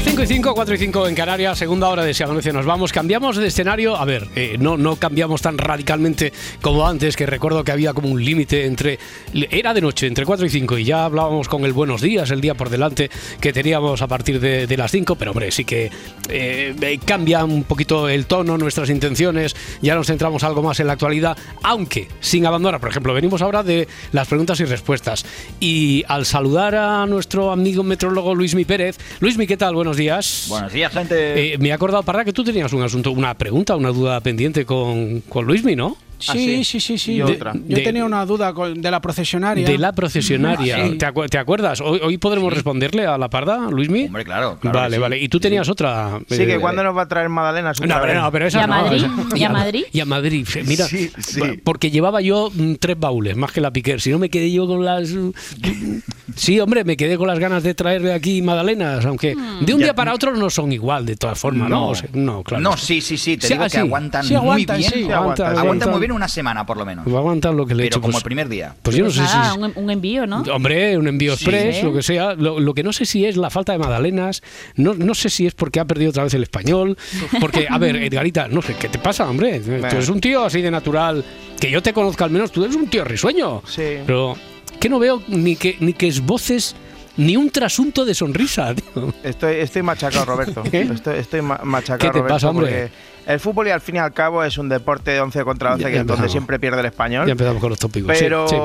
Las 5 y 5, 4 y 5 en Canarias, segunda hora de Si Nos Vamos. Cambiamos de escenario, a ver, eh, no, no cambiamos tan radicalmente como antes, que recuerdo que había como un límite entre. Era de noche, entre 4 y 5, y ya hablábamos con el Buenos Días, el día por delante, que teníamos a partir de, las 5, pero hombre, sí que eh, cambia un poquito el tono, nuestras intenciones, ya nos centramos algo más en la actualidad, aunque sin abandonar, por ejemplo, venimos ahora de las preguntas y respuestas. Y al saludar a nuestro amigo metrólogo Luismi Pérez, Luismi, ¿qué tal? Buenos días. Buenos días, gente. Eh, me he acordado, para que tú tenías un asunto, una pregunta, una duda pendiente con, con Luismi, ¿no? Sí, Ah, sí. sí, sí, sí. Y Yo, otra. yo De- tenía una duda con- de la procesionaria. De la procesionaria. Ah, sí. ¿Te, acu- te acuerdas? Hoy, hoy podremos responderle a la parda, Luismi. Hombre, claro. claro vale, vale. Y tú tenías otra. Sí, eh, que cuando nos va a traer Magdalena su No, pero no, pero esa ¿Y a no, Madrid? esa- ¿Y a Madrid? Y a Madrid. Mira, Sí, sí. porque llevaba yo mm, tres baúles, más que la Piquer. Si no me quedé yo con las... Sí, hombre, me quedé con las ganas de traerle aquí magdalenas, aunque Hmm. de un Ya- día para otro no son igual, de todas formas, ¿no? O sea, no, claro. No, sí, sí, sí. Te Sí, digo ah, que sí. aguantan Sí, aguantan, muy bien. sí, aguantan, aguantan, aguantan. muy bien una semana, por lo menos. Va a aguantar lo que le he Pero hecho. como pues- el primer día. Pues yo no Pues sé nada, si... un, un envío, ¿no? Hombre, un envío Sí. express, Sí. lo que sea. Lo, lo que no sé si es la falta de magdalenas. No, no sé si es porque ha perdido otra vez el español. Porque, a ver, Edgarita, no sé, ¿qué te pasa, hombre? Tú eres un tío así de natural. Que yo te conozca al menos, tú eres un tío risueño. Sí. Pero que no veo ni que, ni que esboces ni un trasunto de sonrisa, tío. Estoy, estoy machacado, Roberto. ¿Qué? Estoy, estoy ma- machacado, ¿Qué te Roberto, pasa, hombre? porque El fútbol, y al fin y al cabo, es un deporte de 11 contra 12, Ya que es donde siempre pierde el español. Ya empezamos con los tópicos. sí, pero, sí.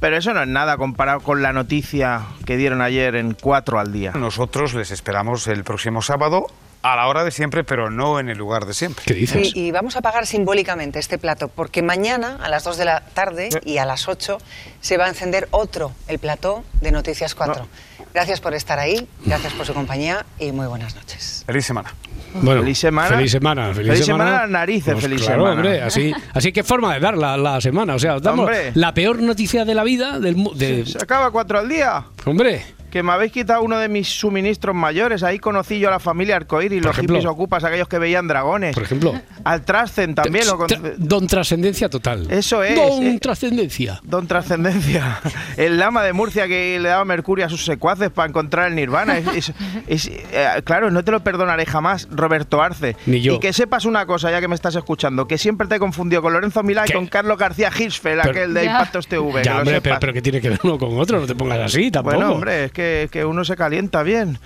pero eso no es nada comparado con la noticia que dieron ayer en 4 al día. Nosotros les esperamos el próximo sábado a la hora de siempre, pero no en el lugar de siempre. ¿Qué dices? Y, y vamos a pagar simbólicamente este plato, porque mañana a las 2 de la tarde y a las 8 se va a encender otro, el plató de Noticias 4. Gracias por estar ahí, gracias por su compañía y muy buenas noches. Feliz semana. Bueno, Feliz semana. Feliz semana. Feliz, Feliz semana, narices, Pues feliz claro, semana. hombre, así, así que forma de dar la, la semana. O sea, os damos Hombre. la peor noticia de la vida del de, Se acaba 4 al día. Hombre, Que me habéis quitado uno de mis suministros mayores. Ahí conocí yo a la familia Arcoíris, los ejemplo. hippies ocupas, aquellos que veían dragones. por ejemplo. Al Trascen también lo con- Don Trascendencia total. Eso es, Don eh. Trascendencia. Don Trascendencia, el lama de Murcia que le daba mercurio a sus secuaces para encontrar el nirvana. Es, es- es- eh, claro, no te lo perdonaré jamás, Roberto Arce. Ni yo. Y que sepas una cosa, ya que me estás escuchando, que siempre te he confundido con Lorenzo Milá y con Carlos García Hirschfeld, aquel de Ya. Impactos TV. Ya, hombre, pero, pero que tiene que ver uno con otro, no te pongas así tampoco. Bueno, hombre, es que, que uno se calienta bien.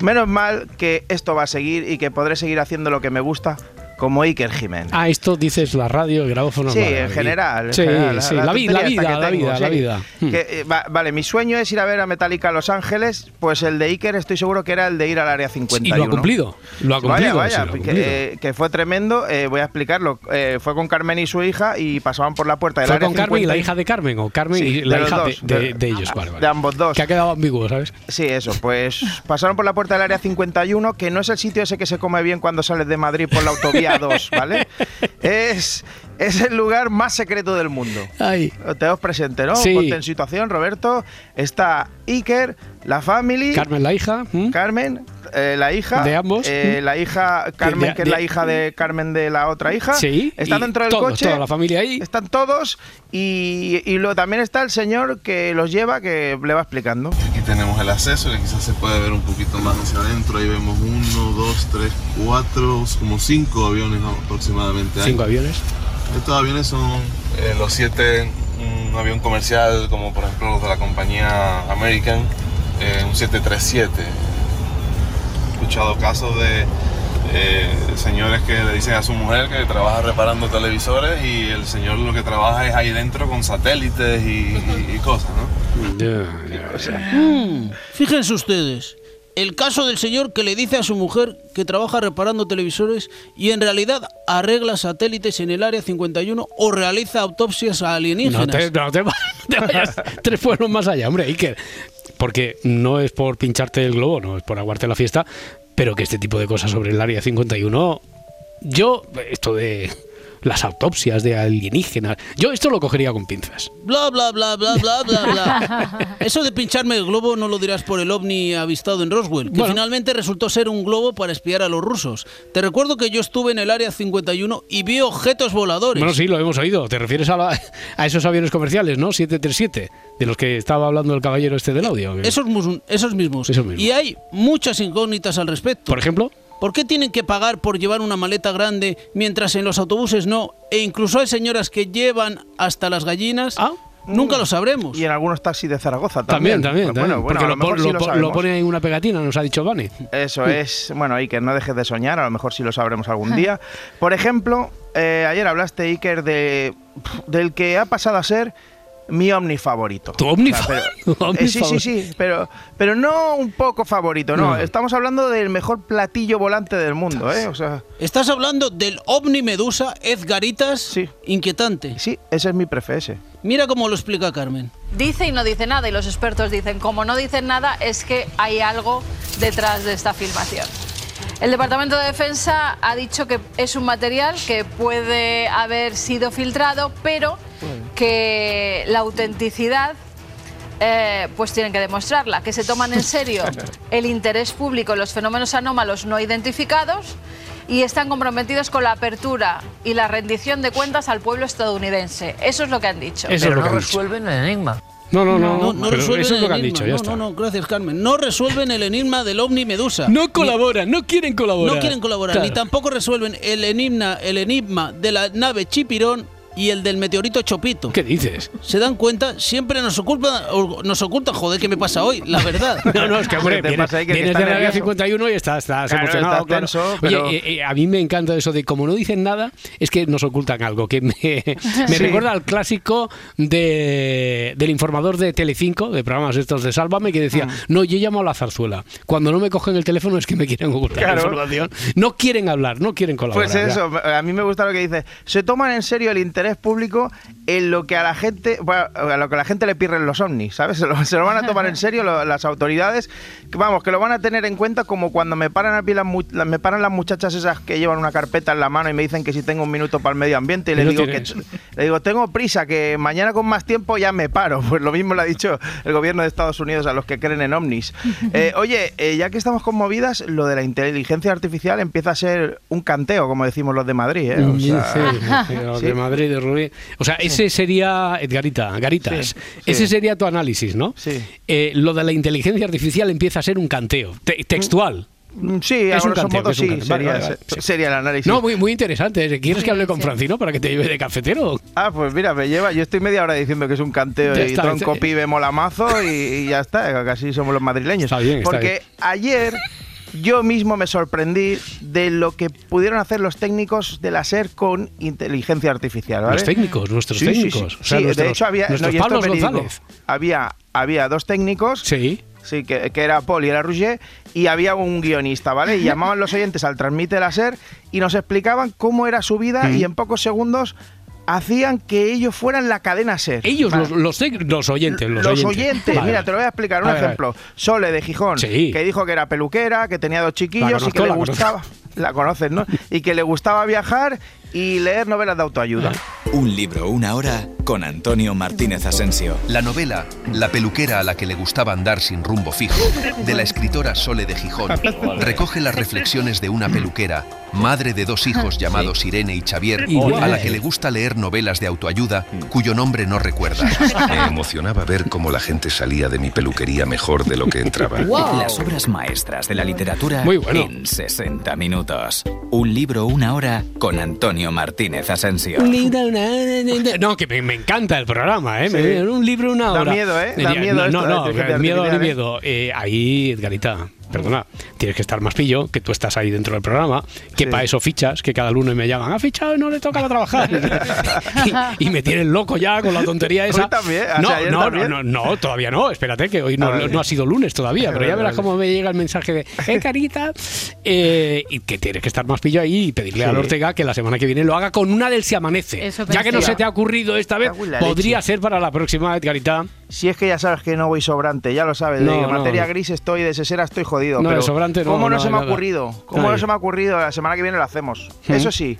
Menos mal que esto va a seguir y que podré seguir haciendo lo que me gusta, como Iker Jiménez. Ah, esto dices la radio, el grabófono. Sí, vale, en general. en Sí, general, sí, la, vida, la tengo, vida, la vida. Hmm. Que, eh, va- vale, mi sueño es ir a ver a Metallica a Los Ángeles, pues el de Iker estoy seguro que era el de ir al área 51. Y lo ha cumplido. Lo ha cumplido. Vaya, vaya, que, eh, que fue tremendo. eh, voy a explicarlo. Eh, fue con Carmen y su hija y pasaban por la puerta del ¿Fue área con Carmen y la 51. hija de Carmen o Carmen y la hija de, dos, de- de- de ellos? Vale, vale. de ambos dos. Que ha quedado ambiguo, ¿sabes? Sí, eso, pues pasaron por la puerta del área 51, que no es el sitio ese que se come bien cuando sales de Madrid por la autovía 2, ¿vale? Es, es el lugar más secreto del mundo. Ay. Te os presente, ¿no? Sí. Ponte en situación, Roberto. Está Iker, la family, Carmen, la hija. Carmen, eh, la hija. De ambos. eh, la hija Carmen, de- que es de- la hija de Carmen de la otra hija. Sí, Está dentro del todos, coche. toda la familia ahí. Están todos. Y, y luego también está el señor que los lleva, que le va explicando. Aquí tenemos el acceso, que quizás se puede ver un poquito más hacia adentro. Ahí vemos uno, dos, tres, cuatro, como cinco aviones aproximadamente. hay. Cinco aviones. Estos aviones son eh, los siete, un avión comercial como por ejemplo los de la compañía American, eh, un 737. He escuchado casos de eh, señores que le dicen a su mujer que trabaja reparando televisores y el señor lo que trabaja es ahí dentro con satélites y, y- y cosas, ¿no? Mm, fíjense ustedes, el caso del señor que le dice a su mujer que trabaja reparando televisores y en realidad arregla satélites en el área 51 o realiza autopsias a No alienígenas. no te vayas tres pueblos más allá, hombre, Iker. Porque no es por pincharte el globo, no es por aguarte la fiesta, pero que este tipo de cosas sobre el área 51, yo, esto de las autopsias de alienígenas. Yo esto lo cogería con pinzas. Bla, bla, bla, bla, bla, bla, bla. Eso de pincharme el globo no lo dirás por el ovni avistado en Roswell, que Bueno. finalmente resultó ser un globo para espiar a los rusos. Te recuerdo que yo estuve en el área 51 y vi objetos voladores. Bueno, sí, lo hemos oído. Te refieres a, la- a esos aviones comerciales, ¿no? 737, de los que estaba hablando el caballero este del audio. Esos, esos mismos. Esos mismos. Y hay muchas incógnitas al respecto. Por ejemplo, ¿Por qué tienen que pagar por llevar una maleta grande mientras en los autobuses no? E incluso hay señoras que llevan hasta las gallinas. Ah. Nunca lo sabremos. Y en algunos taxis de Zaragoza también, también. también, Pues también. Bueno, bueno, porque a lo, lo sí lo lo pone en una pegatina, nos ha dicho Vane. Eso es, bueno, que no dejes de soñar, a lo mejor sí lo sabremos algún día. Por ejemplo, eh, ayer hablaste, Iker, de, del que ha pasado a ser mi ovni favorito. ¿Tu ovni O sea, fa- pero- ovni eh, sí, sí, favorito? sí, pero, pero no un poco favorito, no. No. Estamos hablando del mejor platillo volante del mundo, ¿eh? O sea, Estás hablando del ovni medusa Edgaritas Sí. inquietante. sí, ese es mi prefe, ese. Mira cómo lo explica Carmen. Dice y no dice nada, y los expertos dicen, como no dicen nada, es que hay algo detrás de esta filmación. El Departamento de Defensa ha dicho que es un material que puede haber sido filtrado, pero que la autenticidad eh, pues tienen que demostrarla, que se toman en serio el interés público en los fenómenos anómalos no identificados y están comprometidos con la apertura y la rendición de cuentas al pueblo estadounidense. Eso es lo que han dicho. Eso es Pero lo que no resuelven el enigma. No, no, no. No, no pero resuelven eso es lo que el han enigma. dicho, ya no, está. no, no, gracias Carmen. No resuelven el enigma del ovni medusa. No colaboran, no quieren colaborar. No quieren colaborar, Claro. ni tampoco resuelven el enigma, el enigma de la nave Chipirón y el del meteorito Chopito. ¿Qué dices? ¿Se dan cuenta? Siempre nos ocultan, o- nos ocultan, joder, ¿qué me pasa hoy? La verdad. No, no, es que, hombre, ¿Qué te vienes, ahí, que vienes está de la área nervioso? 51 y estás, estás Claro, emocionado. estás claro. tenso, Oye, pero- eh, eh, a mí me encanta eso de como no dicen nada, es que nos ocultan algo, que me, me Sí. recuerda al clásico de, del informador de Telecinco, de programas estos de Sálvame, que decía, Ah. no, yo llamo a la zarzuela. Cuando no me cogen el teléfono es que me quieren ocultar la Claro. información. No quieren hablar, no quieren colaborar. Pues ya. eso, a mí me gusta lo que dice. Se toman en serio el interés público en lo que a la gente, bueno, a lo que a la gente le pirren los ovnis, ¿sabes? Se lo, se lo van a tomar en serio lo- las autoridades. que Vamos, que lo van a tener en cuenta como cuando me paran a las, las- me paran las muchachas esas que llevan una carpeta en la mano y me dicen que si tengo un minuto para el medio ambiente y le digo que le digo, tengo prisa, que mañana con más tiempo ya me paro. Pues lo mismo le ha dicho el gobierno de Estados Unidos a los que creen en ovnis. Eh, oye, eh, ya que estamos conmovidas, lo de la inteligencia artificial empieza a ser un canteo, como decimos los de Madrid. ¿eh? O Sí, sí, los de Madrid, de Rubí. O sea, ese sería, Edgarita, Garitas, Sí, ese sería tu análisis, ¿no? Sí. Eh, lo de la inteligencia artificial empieza a ser un canteo, te- textual. Mm, Sí, Es un canteo, modo un sí. Vale, sería, vale, vale, se- sí. sería el análisis. No, muy, muy interesante. ¿Quieres que hable con. Francino para que te lleve de cafetero? Ah, pues mira, me lleva. Yo estoy media hora diciendo que es un canteo Ya y está, tronco pibe molamazo y, y ya está. Casi somos los madrileños. Está bien, está Porque bien. ayer yo mismo me sorprendí de lo que pudieron hacer los técnicos de la SER con inteligencia artificial. ¿vale? Los técnicos, nuestros Sí, sí, sí. técnicos. O sea, Sí, nuestros- de hecho había, Pablos. González. había había dos técnicos Sí. Sí, que, que era Paul y era Rouget, y había un guionista, ¿vale? Y llamaban los oyentes al Transmite la SER y nos explicaban cómo era su vida Mm. y en pocos segundos hacían que ellos fueran la cadena SER. Ellos, Vale. los, los, oyentes. Los, Los oyentes. oyentes, Vale, mira, te lo voy a explicar un A ver. ejemplo. Sole de Gijón, Sí. que dijo que era peluquera, que tenía dos chiquillos y que le conozco. gustaba, la conoces, ¿no? Y que le gustaba viajar y leer novelas de autoayuda. Un libro, una hora con Antonio Martínez Asensio. La novela La peluquera a la que le gustaba andar sin rumbo fijo, de la escritora Sole de Gijón, recoge las reflexiones de una peluquera, madre de dos hijos llamados Irene y Xavier, a la que le gusta leer novelas de autoayuda cuyo nombre no recuerda. Me emocionaba ver cómo la gente salía de mi peluquería mejor de lo que entraba. Las obras maestras de la literatura Muy bueno. en 60 minutos. Un libro, una hora con Antonio Martínez Asensio. No, que me, me encanta el programa, ¿eh? Sí. Me- un libro, una Da hora. miedo, ¿eh? Da Eh, miedo No, esto no, la no, miedo ¿eh? miedo. Eh, ahí, Edgarita, perdona, tienes que estar más pillo, que tú estás ahí dentro del programa, que Sí. para eso fichas, que cada lunes me llaman, ha fichado y no le tocaba trabajar. y, y me tienen loco ya con la tontería esa. Hoy también, o no, sea, no, no, también. no, no, todavía no, espérate, que hoy no, ha sido lunes todavía, pero ya verás cómo me llega el mensaje de, eh, carita, eh, y que tienes que estar más pillo ahí y pedirle a Sí. Ortega que la semana que viene lo haga con una del Se Amanece. Eso ya que no se te ha ocurrido esta vez, podría leche. ser para la próxima, Edgarita. Si es que ya sabes que no voy sobrante, ya lo sabes. No, de no. materia gris estoy, de sesera estoy jodido. No, pero sobrante no, ¿Cómo no, se me ha ocurrido? ¿Cómo no se me ha ocurrido? La semana que viene lo hacemos. Eso sí,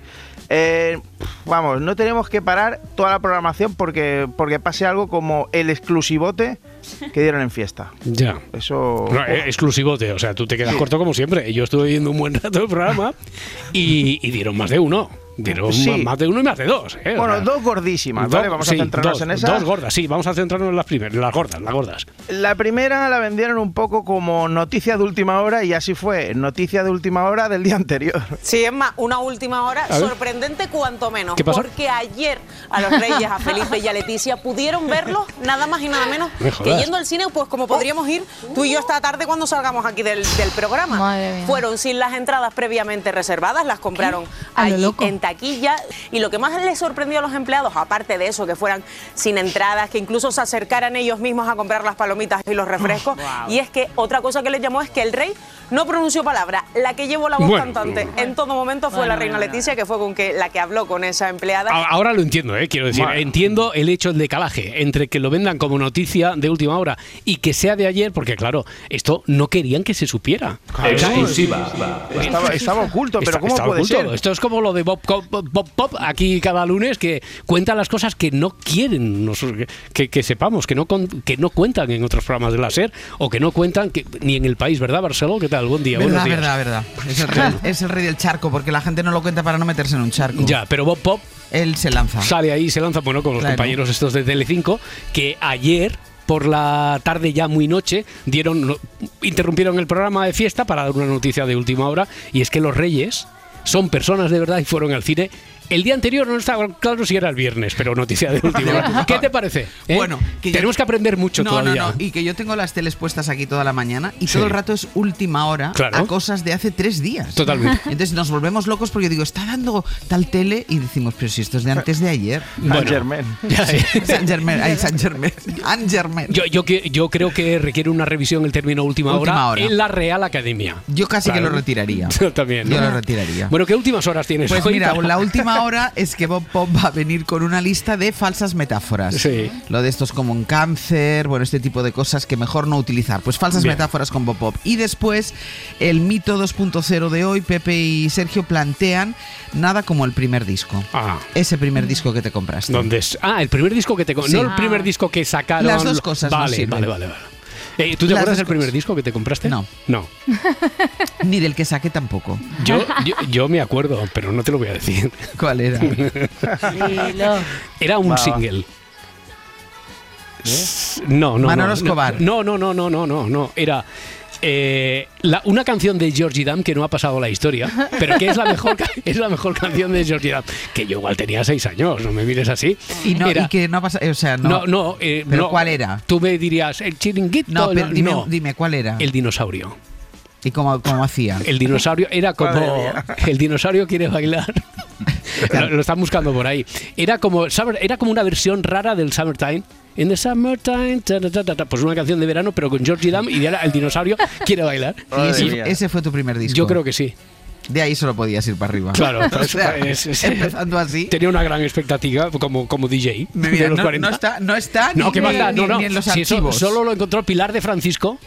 Eh, vamos, no tenemos que parar toda la programación porque, porque pase algo como el exclusivote que dieron en fiesta. Ya. Eso. No, eh, exclusivote, o sea, tú te quedas corto como siempre. Yo estuve viendo un buen rato el programa y, y dieron más de uno. Dieron Sí. más de uno y más de dos. ¿eh? Bueno, dos gordísimas, ¿vale? dos- Vamos sí, a centrarnos dos, en esa. Dos gordas, sí, vamos a centrarnos en las primeras, las gordas, las gordas. La primera la vendieron un poco como noticia de última hora y así fue, noticia de última hora del día anterior. Sí, es más, una última hora sorprendente cuanto menos. ¿Qué pasó? Porque ayer a los Reyes, a Felipe y a Leticia pudieron verlos nada más y nada menos Me que yendo al cine, pues como podríamos ir tú y yo esta tarde cuando salgamos aquí del, del programa. Fueron sin las entradas previamente reservadas, las compraron A lo allí loco. en taquilla. Y lo que más les sorprendió a los empleados, aparte de eso, que fueran sin entradas, que incluso se acercaran ellos mismos a comprar las palomitas y los refrescos. Y es que otra cosa que les llamó es que el rey no pronunció palabra. La que llevó la voz Bueno. cantante en todo momento fue la reina Leticia, que fue con que, la que habló con esa empleada. Ahora lo entiendo, ¿eh? quiero decir, Bueno. entiendo el hecho del decalaje entre que lo vendan como noticia de última hora y que sea de ayer, porque claro, esto no querían que se supiera. Exclusiva. Estaba- estaba oculto, pero ¿cómo está puede oculto. ser? Esto es como lo de Bob, Cop- Bob Pop aquí cada lunes que cuenta las cosas que no quieren que, que sepamos, que no, con- que no cuentan en otros programas de la SER o que no cuentan que, ni en el país, ¿verdad, Barceló? ¿Qué tal? Buen día, Verdad, buenos días. verdad, verdad. Es el, rey, es el rey del charco, porque la gente no lo cuenta para no meterse en un charco. Ya, pero Bob Pop Él se lanza. sale ahí se lanza, bueno, con los Claro. compañeros estos de Telecinco, que ayer por la tarde ya muy noche dieron interrumpieron el programa de fiesta para dar una noticia de última hora y es que los Reyes son personas de verdad y fueron al cine el día anterior no estaba claro si era el viernes, pero noticia de última hora. ¿Qué te parece? ¿Eh? Bueno, que yo- tenemos que aprender mucho no, todavía. No, no, y que yo tengo las teles puestas aquí toda la mañana y Sí. todo el rato es última hora Claro. a cosas de hace tres días. Totalmente. Entonces nos volvemos locos porque digo, está dando tal tele y decimos, pero si esto es de antes de ayer. Bueno. Germain. Ya, eh. San Germain, ay, San Germain. San Germain. Yo, yo, que- yo creo que requiere una revisión el término última, Última hora, hora. en la Real Academia. Yo casi que lo retiraría. Yo también. Yo ¿no? lo retiraría. Bueno, ¿qué últimas horas tienes Pues hoy mira, para- la última hora es que Bob Pop va a venir con una lista de falsas metáforas. Sí. Lo de estos como un cáncer, bueno, este tipo de cosas que mejor no utilizar. Pues falsas Bien. metáforas con Bob Pop. Y después, el mito 2.0 de hoy, Pepe y Sergio plantean nada como el primer disco. Ah. Ese primer disco que te compraste. ¿Dónde es? Ah, el primer disco que te... co- Sí. No el primer disco que sacaron... Las dos cosas Vale, sirven. vale, vale. vale. Eh, ¿Tú te acuerdas del primer disco que te compraste? No. No. Ni del que saqué tampoco. Yo, yo, yo me acuerdo, pero no te lo voy a decir. ¿Cuál era? Era un single. No, no. Manolo no, Escobar. No, no, no, no, no, no, no. Era eh, la- una canción de Georgie Dam que no ha pasado la historia, pero que es la mejor, es la mejor canción de Georgie Dam. Que yo igual tenía seis años, no me mires así. Y, no, Era- y que no pasa, o sea, no. no, no, eh, ¿Pero no. cuál era? Tú me dirías, el chiringuito. No, pero dime, no. dime, ¿cuál era? El dinosaurio. ¿Y cómo, cómo hacía? El dinosaurio era como. El dinosaurio quiere bailar. lo, lo están buscando por ahí. Era como, era como una versión rara del Summertime. In the summertime, ta, ta, ta, ta, ta. pues una canción de verano, pero con Georgie Dam y el dinosaurio quiere bailar. Y ese, ese fue tu primer disco. Yo creo que sí. De ahí solo podías ir para arriba. Claro, O por eso sea, es- es- empezando así. Tenía una gran expectativa como, como DJ de los no, 40. no está, no está No, ni, que ni- manda, ni- no, no. ni en los Si eso solo lo encontró Pilar de Francisco,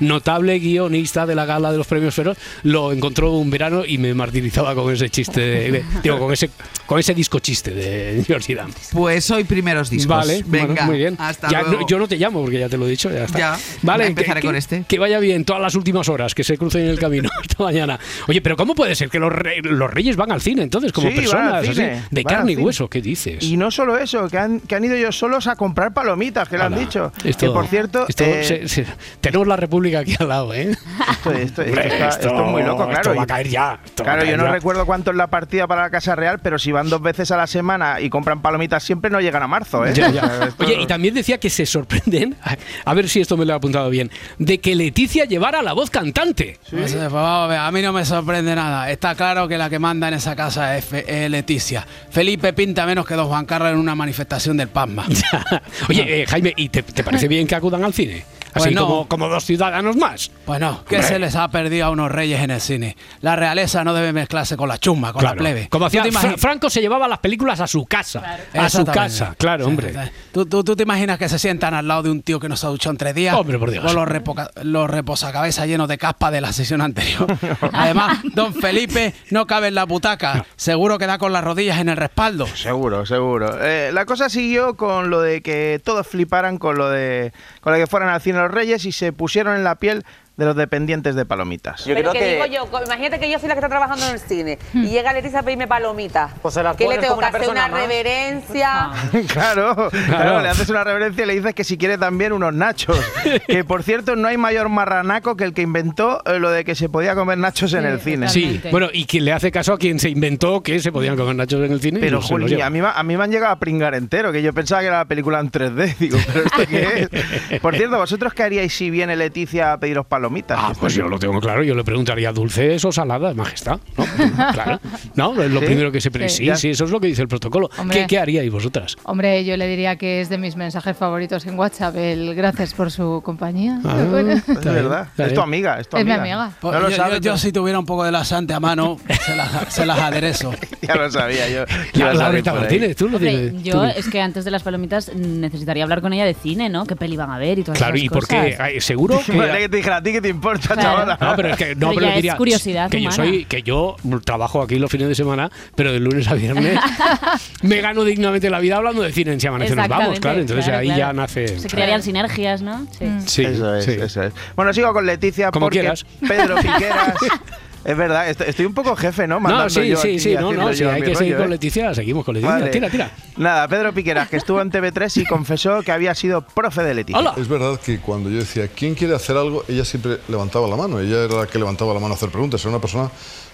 notable guionista de la gala de los premios Feroz, lo encontró un verano y me martirizaba con ese chiste, de- de- digo, con ese, con ese disco chiste de Georgie Dan. Pues hoy primeros discos. Vale, bueno, Venga, muy bien. Hasta Ya luego. no- yo no te llamo porque ya te lo he dicho, ya está. Ya, vale, empezaré que, con que- este. Que vaya bien todas las últimas horas, que se crucen en el camino hasta mañana. Oye, pero ¿cómo puede ser que los, re- los reyes van al cine entonces como Sí, personas así, de carne y hueso? ¿Qué dices? Y no solo eso, que han, que han ido ellos solos a comprar palomitas, que le han dicho. esto- que por cierto, esto eh, se- se- tenemos la República aquí al lado, ¿eh? esto, esto- esto Hombre, está- esto- esto es muy loco, claro. esto va a caer ya. Claro, yo no ya. recuerdo cuánto es la partida para la Casa Real, pero si van dos veces a la semana y compran palomitas siempre no llegan a marzo, ¿eh? Ya, O ya. sea, esto- Oye, y también decía que se sorprenden, a- ver si esto me lo he apuntado bien, de que Leticia llevara la voz cantante. Pues, eh, pues vamos a ver, a mí no me sorprende nada. Está claro que la que manda en esa casa es, Fe- es Leticia. Felipe pinta menos que don Juan Carlos en una manifestación del PASMA. Oye, eh, Jaime, ¿y te, te parece bien que acudan al cine? Así Pues no. como, como dos ciudadanos más. Pues no, que se les ha perdido a unos reyes en el cine. La realeza no debe mezclarse con la chusma, con Claro. la plebe. Como hacía ¿Tú te Fra- imagi- Franco se llevaba las películas a su casa. A su casa, claro, hombre. ¿Tú, tú, tú te imaginas que se sientan al lado de un tío que no se ha duchado en tres días? Hombre, por Dios. Con los, repoca- los reposacabezas llenos de caspa de la sesión anterior. Además, don Felipe no cabe en la butaca. Seguro que da con las rodillas en el respaldo. Seguro, seguro. Eh, la cosa siguió con lo de que todos fliparan con lo de con lo de que fueran al cine los reyes y se pusieron en la piel de los dependientes de palomitas. Pero que, digo yo, co- imagínate que yo soy la que está trabajando en el cine y llega Leticia a pedirme palomitas. Pues se las que le tengo que una hacer una más. reverencia. claro, claro, le haces una reverencia y le dices que si quiere también unos nachos. que por cierto, no hay mayor marranaco que el que inventó eh, lo de que se podía comer nachos en el cine. Sí, bueno, y quien le hace caso a quien se inventó que se podían comer nachos en el cine. Pero, Juli, a mí, a mí me han llegado a pringar entero, que yo pensaba que era la película en 3D. Digo, ¿pero esto qué es? Por cierto, ¿vosotros qué haríais si viene Leticia a pediros palomitas? Ah, pues yo lo tengo claro, yo le preguntaría dulces o saladas, majestad. ¿no? claro. No, es lo ¿Sí? primero que se pre- Sí. Sí, sí, eso es lo que dice el protocolo. Hombre. ¿Qué, ¿Qué haríais vosotras? Hombre, yo le diría que es de mis mensajes favoritos en WhatsApp, el gracias por su compañía. Ah, Bueno. Es verdad, es tu amiga, es tu Es mi amiga. amiga. Pues No lo yo, sabes, yo- si tuviera un poco de laxante a mano, se las, se las aderezo. Ya lo sabía yo. La- Iba a salir Laurita por ahí. Martínez, tú lo Hombre, tienes. yo tú- es que antes de las palomitas necesitaría hablar con ella de cine, ¿no? ¿Qué peli van a ver y todas Claro, esas ¿y por cosas. qué? ¿Seguro que.? Vale, que te dijera, ¿a ti qué te importa, Claro. chavala? No, pero es que no, Pero pero ya es diría curiosidad que yo soy que yo trabajo aquí los fines de semana, pero de lunes a viernes me gano dignamente la vida hablando de cine en Si amanece nos vamos, claro, entonces claro, ahí claro. ya nace Se crearían sinergias, ¿no? Sí. Sí, eso es, sí. eso es. Bueno, sigo con Leticia Como porque quieras. Pedro Piqueras. es verdad, estoy, un poco jefe, ¿no? No, Mandando sí, yo sí, sí, no, no, sí, hay que seguir con ¿eh? Leticia, seguimos con Leticia. Vale. Tira, tira. Nada, Pedro Piqueras, que estuvo en TV3 y confesó que había sido profe de Leticia. Es verdad que cuando yo decía, ¿quién quiere hacer algo? Ella siempre levantaba la mano. Ella era la que levantaba la mano a hacer preguntas. Era una persona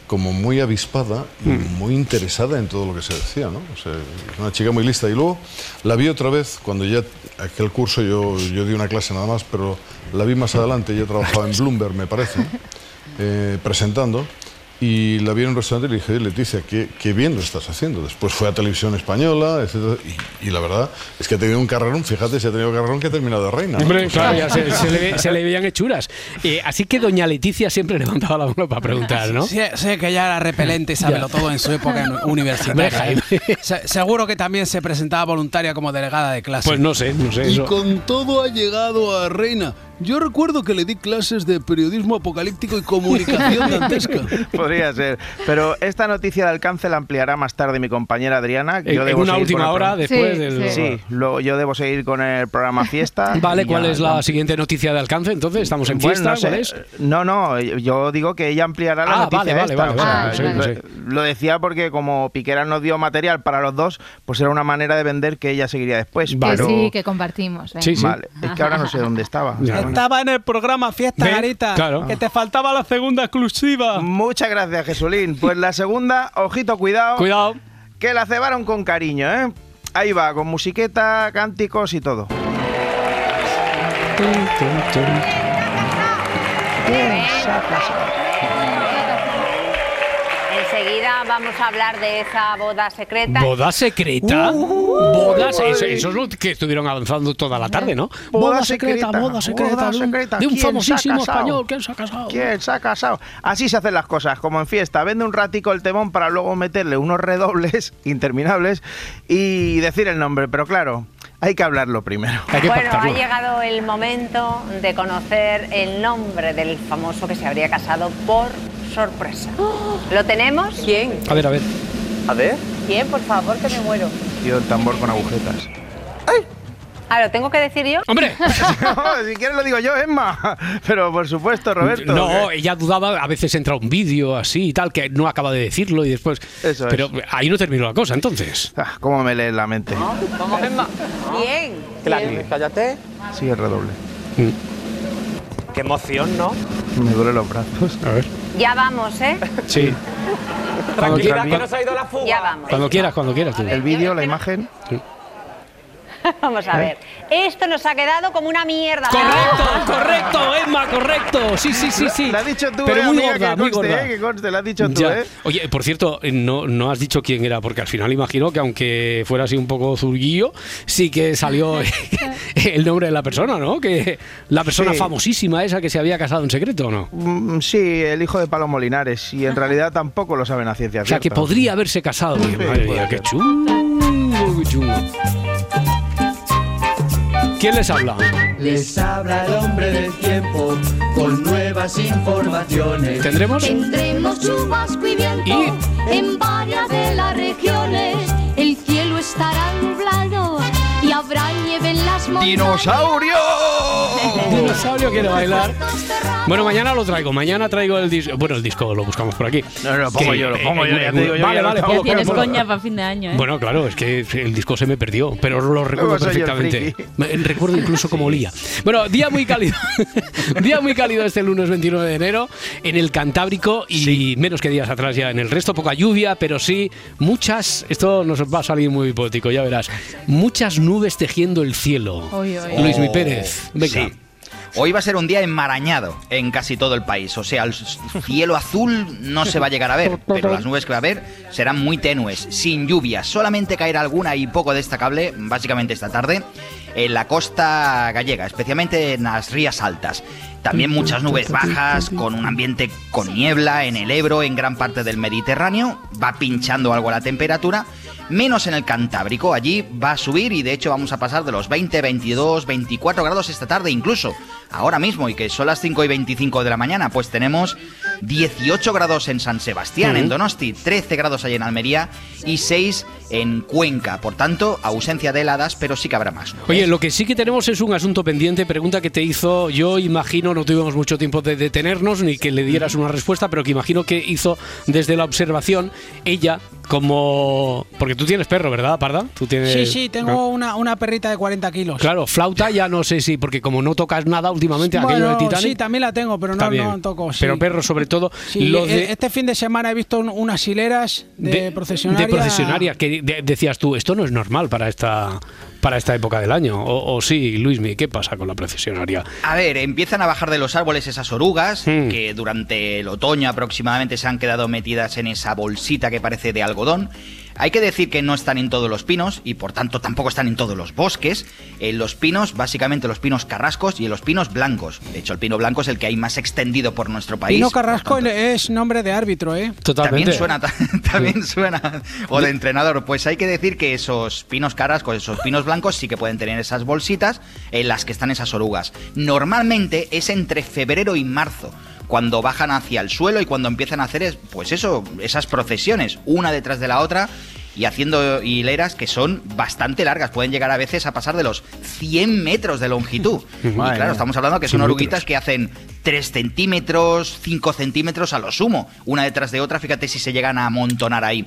como muy avispada y Mm. muy interesada en todo lo que se decía, ¿no? O sea, es una chica muy lista. Y luego la vi otra vez cuando ya aquel curso yo, yo di una clase nada más, pero la vi más adelante. Ella trabajaba en Bloomberg, me parece, eh, presentando. Y la vi en un restaurante y le dije, "Oye, Leticia, qué, qué bien lo estás haciendo. Después fue a Televisión Española, etcétera, y, y la verdad es que ha tenido un carrerón, fíjate, si ha tenido carrerón que ha terminado de reina. ¿no? Hombre, O sea, claro, ya se, se le, se le veían hechuras. Eh, así que doña Leticia siempre levantaba la mano para preguntar, ¿no? Sí, sé que ya era repelente y sábelo Ya. todo en su época universitaria. ¿eh? Se- seguro que también se presentaba voluntaria como delegada de clase. Pues no sé, no sé Y eso. con todo ha llegado a reina. Yo recuerdo que le di clases de periodismo apocalíptico y comunicación dantesca. Podría ser. Pero esta noticia de alcance la ampliará más tarde mi compañera Adriana. En- en debo una última hora después Sí, del- Sí, luego yo debo seguir con el programa Fiesta. Vale, ¿cuál ya- es la siguiente noticia de alcance? Entonces, ¿estamos en Bueno, fiesta? no sé. ¿Cuál es? No, no, yo digo que ella ampliará la Ah, noticia vale, vale, esta. vale, o sea, vale, no no sé. Lo decía porque como Piquera nos dio material para los dos, pues era una manera de vender que ella seguiría después. Que pero... sí, que compartimos. venga. Vale, es que ahora no sé dónde estaba. Bueno. Estaba en el programa Fiesta, ¿Ves? Garita. Claro. Que te faltaba la segunda exclusiva. Muchas gracias, Jesulín. Pues la segunda, ojito, cuidado. Cuidado. Que la cebaron con cariño, ¿eh? Ahí va, con musiqueta, cánticos y todo. Enseguida vamos a hablar de esa boda secreta. ¿Boda secreta? Uh, Bodas, eso, eso es lo que estuvieron avanzando toda la tarde, ¿no? Boda secreta, boda secreta, boda de un, secreta. de un ¿Quién se ha famosísimo casado? español. ¿Quién se ha casado? ¿Quién se ha casado? Así se hacen las cosas, como en fiesta. Vende un ratico el temón para luego meterle unos redobles interminables y decir el nombre. Pero claro, hay que hablarlo primero. Bueno, ha llegado el momento de conocer el nombre del famoso que se habría casado por sorpresa. ¿Lo tenemos? ¿Quién? A ver, a ver. A ver. ¿Quién? Por favor, que me muero. Tío, el tambor con agujetas. Ah, ¿lo tengo que decir yo? ¡Hombre! No, si quieres lo digo yo, Emma. Pero por supuesto, Roberto. No, ella dudaba, a veces entra un vídeo así y tal, que no acaba de decirlo y después... Eso es. Pero ahí no terminó la cosa, entonces. Ah, ¿Cómo me lees la mente? Vamos, Emma. ¿Quién? Claro, cállate. Sí, el redoble. Qué emoción, ¿no? Me duelen los brazos. A ver. Ya vamos, ¿eh? Sí. Quieras, que no se ha ido la fuga. Ya vamos. cuando quieras, cuando quieras tú. El vídeo, la imagen. Vamos a ver. Esto nos ha quedado como una mierda. Correcto, correcto, Emma, correcto. Sí, sí, sí, sí. Has dicho tú, Pero eh, muy amiga, gorda, que muy conste, gorda. eh, que conste, lo has dicho tú, Ya. ¿eh? Oye, por cierto, eh, no, no has dicho quién era, porque al final imagino que aunque fuera así un poco zurguillo, sí que salió el nombre de la persona, ¿no? Que la persona Sí. famosísima esa que se había casado en secreto, ¿o no? Mm, Sí, el hijo de Palomo Linares. Y en realidad tampoco lo saben a ciencia O sea, que cierta. podría haberse casado. Madre mía, puede qué chungo, qué chungo. ¿Quién les habla? Les habla el hombre del tiempo con nuevas informaciones. ¿Tendremos? Tendremos chubasco y viento en varias de las regiones. El cielo estará nublado y habrá nieve en las montañas. ¡Dinosaurio! Dinosaurio quiere bailar. Bueno, mañana lo traigo. Mañana traigo el disco. Bueno, el disco lo buscamos por aquí. No, no, lo pongo Que, yo, lo eh, pongo yo, eh, ya te digo yo, Vale, ya vale, estamos ponlo, Tienes coña para fin de año, ¿eh? Bueno, claro, es que el disco se me perdió, pero lo recuerdo perfectamente. Me- Recuerdo incluso cómo olía. Bueno, día muy cálido. día muy cálido este lunes 29 de enero en el Cantábrico y menos que días atrás ya en el resto. Poca lluvia, pero sí muchas. Esto nos va a salir muy poético, ya verás. Muchas nubes tejiendo el cielo. Luis Mi Pérez, venga. sí. Hoy va a ser un día enmarañado en casi todo el país. O sea, el cielo azul no se va a llegar a ver, pero las nubes que va a haber serán muy tenues, sin lluvia. Solamente caerá alguna y poco destacable, básicamente esta tarde, en la costa gallega, especialmente en las rías altas. También muchas nubes bajas, con un ambiente con niebla en el Ebro, en gran parte del Mediterráneo. Va pinchando algo la temperatura, menos en el Cantábrico. Allí va a subir y de hecho vamos a pasar de los 20, 22, 24 grados esta tarde incluso. Ahora mismo, y que son las 5 y 25 de la mañana, pues tenemos 18 grados en San Sebastián, en. Donosti, 13 grados allí en Almería y 6 en Cuenca. Por tanto, ausencia de heladas, pero sí que habrá más. Oye, lo que sí que tenemos es un asunto pendiente, pregunta que te hizo, yo imagino, no tuvimos mucho tiempo de detenernos ni que le dieras una respuesta, pero que imagino que hizo desde la observación ella como... Porque tú tienes perro, ¿verdad, Parda? Tú tienes... Sí, sí, tengo una, una perrita de 40 kilos. Claro, flauta ya no sé si, porque como no tocas nada últimamente, aquello de Titanic... sí, también la tengo, pero no, toco. sí. Pero perro sobre todo, Sí, lo e- de... este fin de semana he visto un- unas hileras de, procesionaria. de procesionaria, que de- decías tú, esto no es normal para esta para esta época del año. O, o sí, Luismi, ¿qué pasa con la procesionaria? A ver, empiezan a bajar de los árboles esas orugas Hmm. que durante el otoño aproximadamente se han quedado metidas en esa bolsita que parece de algodón. Hay que decir que no están en todos los pinos y por tanto tampoco están en todos los bosques. En los pinos, básicamente los pinos carrascos y en los pinos blancos. De hecho, el pino blanco es el que hay más extendido por nuestro país. Pino Carrasco es nombre de árbitro, ¿eh? También suena, también suena. O de entrenador. Pues hay que decir que esos pinos carrascos, esos pinos blancos, sí que pueden tener esas bolsitas en las que están esas orugas. Normalmente es entre febrero y marzo. Cuando bajan hacia el suelo y cuando empiezan a hacer, es- pues eso, esas procesiones, una detrás de la otra, y haciendo hileras que son bastante largas. Pueden llegar a veces a pasar de los 100 metros de longitud. y claro, estamos hablando que 100 son metros. oruguitas que hacen 3 centímetros, 5 centímetros a lo sumo, una detrás de otra, fíjate si se llegan a amontonar ahí.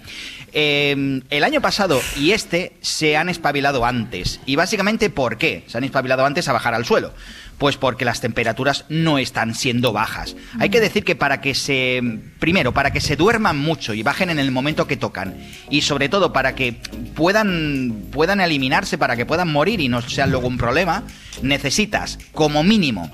Eh, el año pasado y este se han espabilado antes. Y básicamente, ¿por qué? Se han espabilado antes a bajar al suelo. Pues porque las temperaturas no están siendo bajas. Hay que decir que para que se. Primero, para que se duerman mucho y bajen en el momento que tocan. Y sobre todo para que puedan, puedan eliminarse, para que puedan morir y no sea luego un problema, necesitas, como mínimo,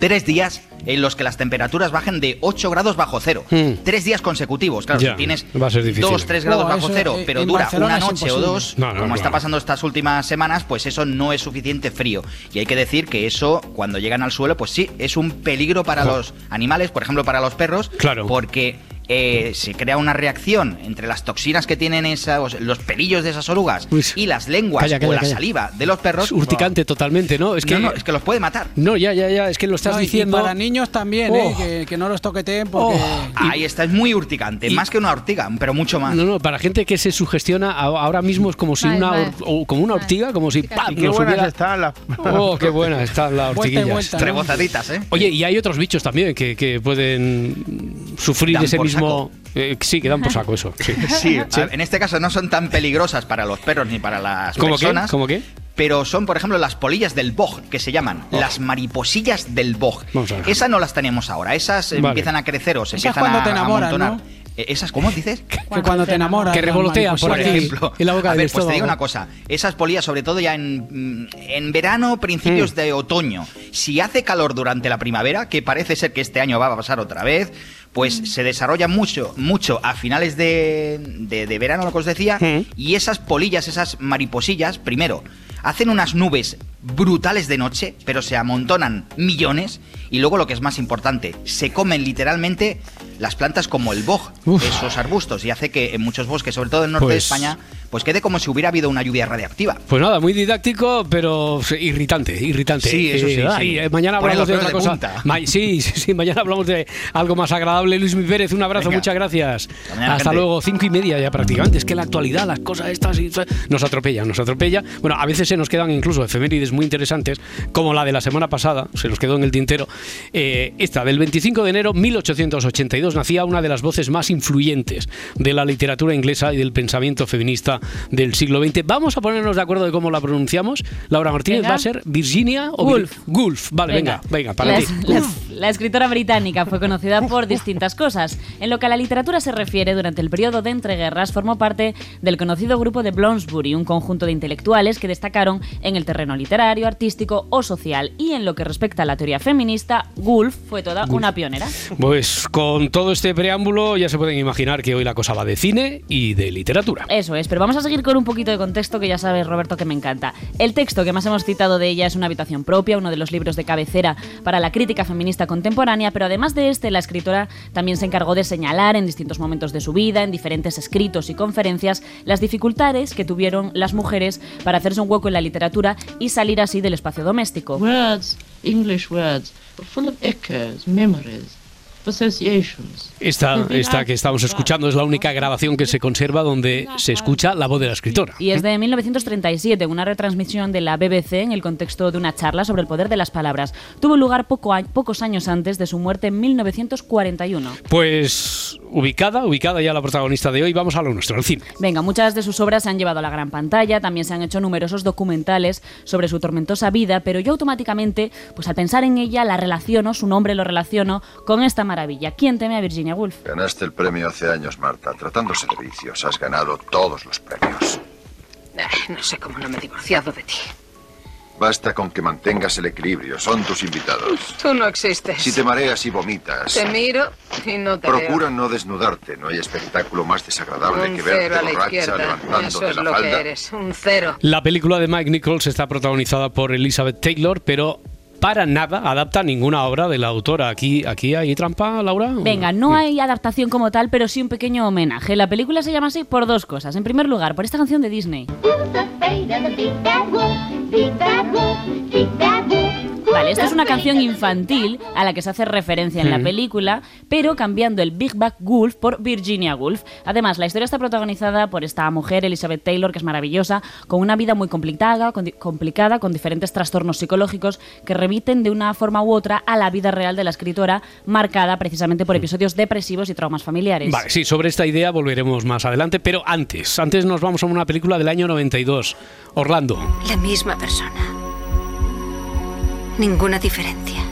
tres días en los que las temperaturas bajen de 8 grados bajo cero. Hmm. Tres días consecutivos. Claro, Ya, si tienes va a ser difícil. 2, 3 grados No, bajo eso, cero, pero dura Barcelona una noche o dos, No, no, como está pasando estas últimas semanas, pues eso no es suficiente frío. Y hay que decir que eso, cuando llegan al suelo, pues sí, es un peligro para los animales, por ejemplo, para los perros, Claro. porque eh, se crea una reacción entre las toxinas que tienen esas, los pelillos de esas orugas y las lenguas Calla, calla, o la calla. saliva de los perros. Es urticante totalmente, ¿no? Es que, No, no, es que los puede matar. No, ya, ya, ya, es que lo estás No, diciendo. Y para niños también, Oh. ¿eh? Que, que no los toqueteen porque... Ahí está, es muy urticante, más que una ortiga, pero mucho más. No, no, para gente que se sugestiona, ahora mismo es como si una, o como una ortiga, como si ¡pam! Qué buenas hubiera- están las. Oh, qué buenas están las Vuelta ortiguillas. vuelta, ¿no? Rebozaditas, ¿eh? Oye, y hay otros bichos también que, que pueden sufrir Dan ese por mismo. eh, sí, que dan por saco eso. Sí, Sí, en este caso no son tan peligrosas para los perros ni para las ¿Cómo qué? personas. ¿Cómo qué? Pero son, por ejemplo, las polillas del bog, que se llaman las mariposillas del ver. Esas no las tenemos ahora. Esas Vale. empiezan a crecer o se Esa empiezan cuando a, te a amontonar. ¿no? Eh, ¿Esas cómo dices? Que cuando te enamoras. Que revolotean por Por aquí ejemplo. en la boca a ver, pues te digo una cosa. Esas polillas, sobre todo ya en, mm, en verano, Mm. principios de otoño. Si hace calor durante la primavera, que parece ser que este año va a pasar otra vez, pues Mm. se desarrolla mucho, mucho a finales de, de- de verano, lo que os decía, Mm. y esas polillas, esas mariposillas, primero, hacen unas nubes brutales de noche, pero se amontonan millones, y luego lo que es más importante, se comen literalmente las plantas como el boj, esos arbustos, y hace que en muchos bosques, sobre todo en el norte de Pues- España, pues quede como si hubiera habido una lluvia radiactiva. Pues nada, muy didáctico, pero irritante, irritante. Sí, eso sí, Eh, sí. ay, eh, mañana hablamos de otra de cosa. Ma- sí, sí, sí, mañana hablamos de algo más agradable. Luis Mi Pérez, un abrazo, Venga. muchas gracias. mañana, Hasta gente. luego, cinco y media ya prácticamente. Es que la actualidad, las cosas estas y- nos atropellan, nos atropella. Bueno, a veces se nos quedan incluso efemérides muy interesantes, como la de la semana pasada, se nos quedó en el tintero. Eh, esta, del 25 de enero 1882, nacía una de las voces más influyentes de la literatura inglesa y del pensamiento feminista del siglo XX. Vamos a ponernos de acuerdo de cómo la pronunciamos. Laura Martínez, Venga. ¿va a ser Virginia o Vir- Woolf. Gulf. Vale, venga, venga, para la, ti. la- la escritora británica fue conocida por distintas cosas. En lo que a la literatura se refiere, durante el periodo de entreguerras formó parte del conocido grupo de Bloomsbury, un conjunto de intelectuales que destacaron en el terreno literario, artístico o social. Y en lo que respecta a la teoría feminista, Woolf fue toda una pionera. Pues con todo este preámbulo ya se pueden imaginar que hoy la cosa va de cine y de literatura. Eso es, pero vamos a seguir con un poquito de contexto que ya sabes, Roberto, que me encanta. El texto que más hemos citado de ella es Una habitación propia, uno de los libros de cabecera para la crítica feminista contemporánea, pero además de este, la escritora también se encargó de señalar en distintos momentos de su vida, en diferentes escritos y conferencias, las dificultades que tuvieron las mujeres para hacerse un hueco en la literatura y salir así del espacio doméstico. Words, English words, full of echoes, memories. Esta, esta que estamos escuchando es la única grabación que se conserva donde se escucha la voz de la escritora. Y es de 1937, una retransmisión de la BBC en el contexto de una charla sobre el poder de las palabras. Tuvo lugar poco a- pocos años antes de su muerte en 1941. Pues ubicada, ubicada ya la protagonista de hoy, vamos a lo nuestro, al cine. Venga, muchas de sus obras se han llevado a la gran pantalla, también se han hecho numerosos documentales sobre su tormentosa vida, pero yo automáticamente, pues al pensar en ella, la relaciono, su nombre lo relaciono con esta maravilla. ¿Quién teme a Virginia Woolf? Ganaste el premio hace años, Marta. Tratándose de vicios, has ganado todos los premios. Ay, no sé cómo no me he divorciado de ti. Basta con que mantengas el equilibrio. Son tus invitados. Tú no existes. Si te mareas y vomitas, Te miro y no te procura veo. no desnudarte. No hay espectáculo más desagradable Un que cero verte a la borracha levantándote Eso es la lo falda. que eres, un cero. La película de Mike Nichols está protagonizada por Elizabeth Taylor, pero para nada adapta ninguna obra de la autora. Aquí, aquí hay trampa, Laura. Venga, no hay adaptación como tal, pero sí un pequeño homenaje. La película se llama así por dos cosas. En primer lugar, por esta canción de Disney. Vale, esta es una canción infantil a la que se hace referencia en la película, pero cambiando el Big Bad Wolf por Virginia Woolf. Además, la historia está protagonizada por esta mujer, Elizabeth Taylor, que es maravillosa, con una vida muy complicada, con, di- complicada, con diferentes trastornos psicológicos que remiten de una forma u otra a la vida real de la escritora, marcada precisamente por episodios depresivos y traumas familiares. Vale, sí, sobre esta idea volveremos más adelante, pero antes, antes nos vamos a una película del año 92, Orlando. La misma persona. Ninguna diferencia.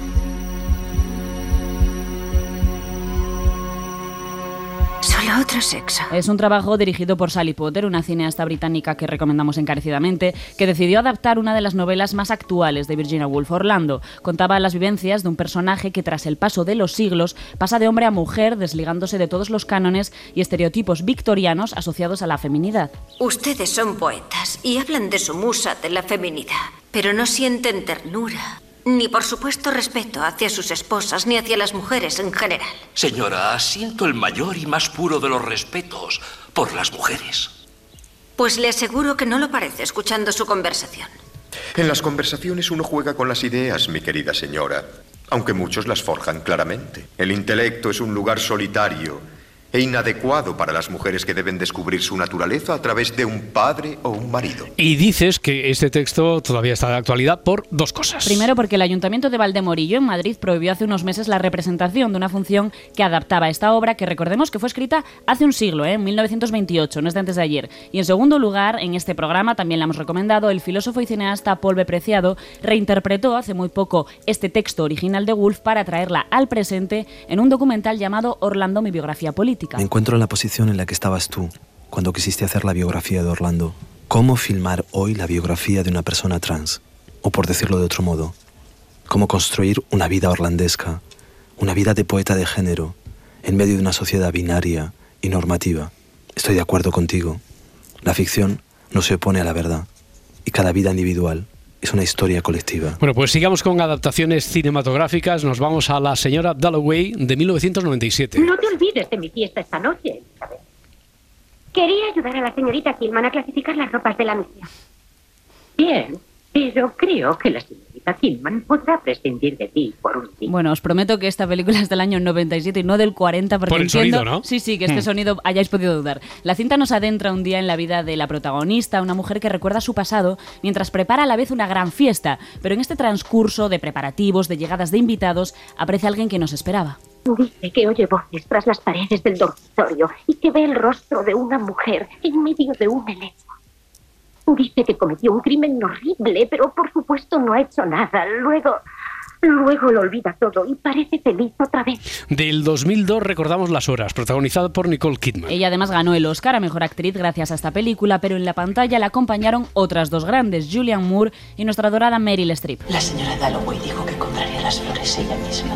Solo otro sexo. Es un trabajo dirigido por Sally Potter, una cineasta británica que recomendamos encarecidamente, que decidió adaptar una de las novelas más actuales de Virginia Woolf, Orlando. Contaba las vivencias de un personaje que tras el paso de los siglos pasa de hombre a mujer, desligándose de todos los cánones y estereotipos victorianos asociados a la feminidad. Ustedes son poetas y hablan de su musa de la feminidad, pero no sienten ternura, ni por supuesto respeto hacia sus esposas ni hacia las mujeres en general. Señora, siento el mayor y más puro de los respetos por las mujeres. Pues le aseguro que no lo parece escuchando su conversación. En las conversaciones uno juega con las ideas, mi querida señora, aunque muchos las forjan claramente. El intelecto es un lugar solitario e inadecuado para las mujeres que deben descubrir su naturaleza a través de un padre o un marido. Y dices que este texto todavía está de actualidad por dos cosas. Primero porque el Ayuntamiento de Valdemorillo en Madrid prohibió hace unos meses la representación de una función que adaptaba esta obra que recordemos que fue escrita hace un siglo, ¿eh? en 1928, no es de antes de ayer. Y en segundo lugar, en este programa también la hemos recomendado, el filósofo y cineasta Paul B. Preciado reinterpretó hace muy poco este texto original de Woolf para traerla al presente en un documental llamado Orlando, mi biografía política. Me encuentro en la posición en la que estabas tú cuando quisiste hacer la biografía de Orlando. ¿Cómo filmar hoy la biografía de una persona trans? O por decirlo de otro modo, ¿cómo construir una vida orlandesca, una vida de poeta de género, en medio de una sociedad binaria y normativa? Estoy de acuerdo contigo. La ficción no se opone a la verdad y cada vida individual es una historia colectiva. Bueno, pues sigamos con adaptaciones cinematográficas. Nos vamos a La señora Dalloway de 1997. No te olvides de mi fiesta esta noche, Elizabeth. Quería ayudar a la señorita Killman a clasificar las ropas de la misia. Bien, pero creo que la señorita Killman podrá prescindir de ti por un día. Bueno, os prometo que esta película es del año 97 y no del 40 porque Por el entiendo... sonido, ¿no? Sí, sí, que este Hmm. sonido hayáis podido dudar. La cinta nos adentra un día en la vida de la protagonista, una mujer que recuerda su pasado mientras prepara a la vez una gran fiesta, pero en este transcurso de preparativos, de llegadas de invitados, aparece alguien que nos esperaba. Dice que oye voces tras las paredes del dormitorio y que ve el rostro de una mujer en medio de un elenco. Dice que cometió un crimen horrible, pero por supuesto no ha hecho nada. Luego, luego lo olvida todo y parece feliz otra vez. Del 2002 recordamos Las Horas, protagonizada por Nicole Kidman. Ella además ganó el Oscar a Mejor Actriz gracias a esta película, pero en la pantalla la acompañaron otras dos grandes, Julianne Moore y nuestra adorada Meryl Streep. La señora Dalloway dijo que compraría las flores ella misma.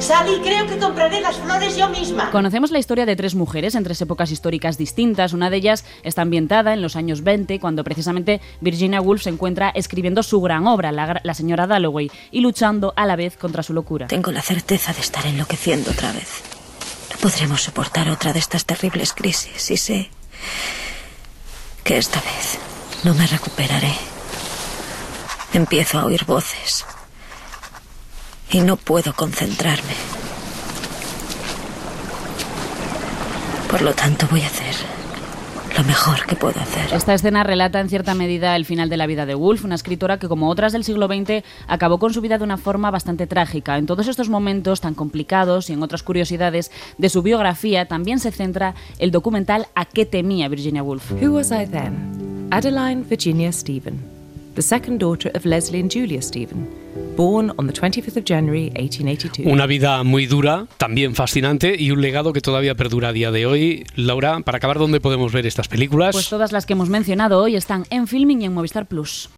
Sally, creo que compraré las flores yo misma. Conocemos la historia de tres mujeres en tres épocas históricas distintas. Una de ellas está ambientada en los años 20, cuando precisamente Virginia Woolf se encuentra escribiendo su gran obra, La, la señora Dalloway, y luchando a la vez contra su locura. Tengo la certeza de estar enloqueciendo otra vez. No podremos soportar otra de estas terribles crisis y sé que esta vez no me recuperaré. Empiezo a oír voces y no puedo concentrarme. Por lo tanto, voy a hacer lo mejor que puedo hacer. Esta escena relata en cierta medida el final de la vida de Woolf, una escritora que, como otras del siglo XX, acabó con su vida de una forma bastante trágica. En todos estos momentos tan complicados y en otras curiosidades de su biografía también se centra el documental A qué temía Virginia Woolf. Who was I then? Adeline Virginia Stephen, the second daughter of Leslie and Julia Stephen, born on the 25th of January 1882. Una vida muy dura, también fascinante y un legado que todavía perdura a día de hoy. Laura, para acabar, ¿dónde podemos ver estas películas? Pues todas las que hemos mencionado hoy están en Filming y en Movistar Plus.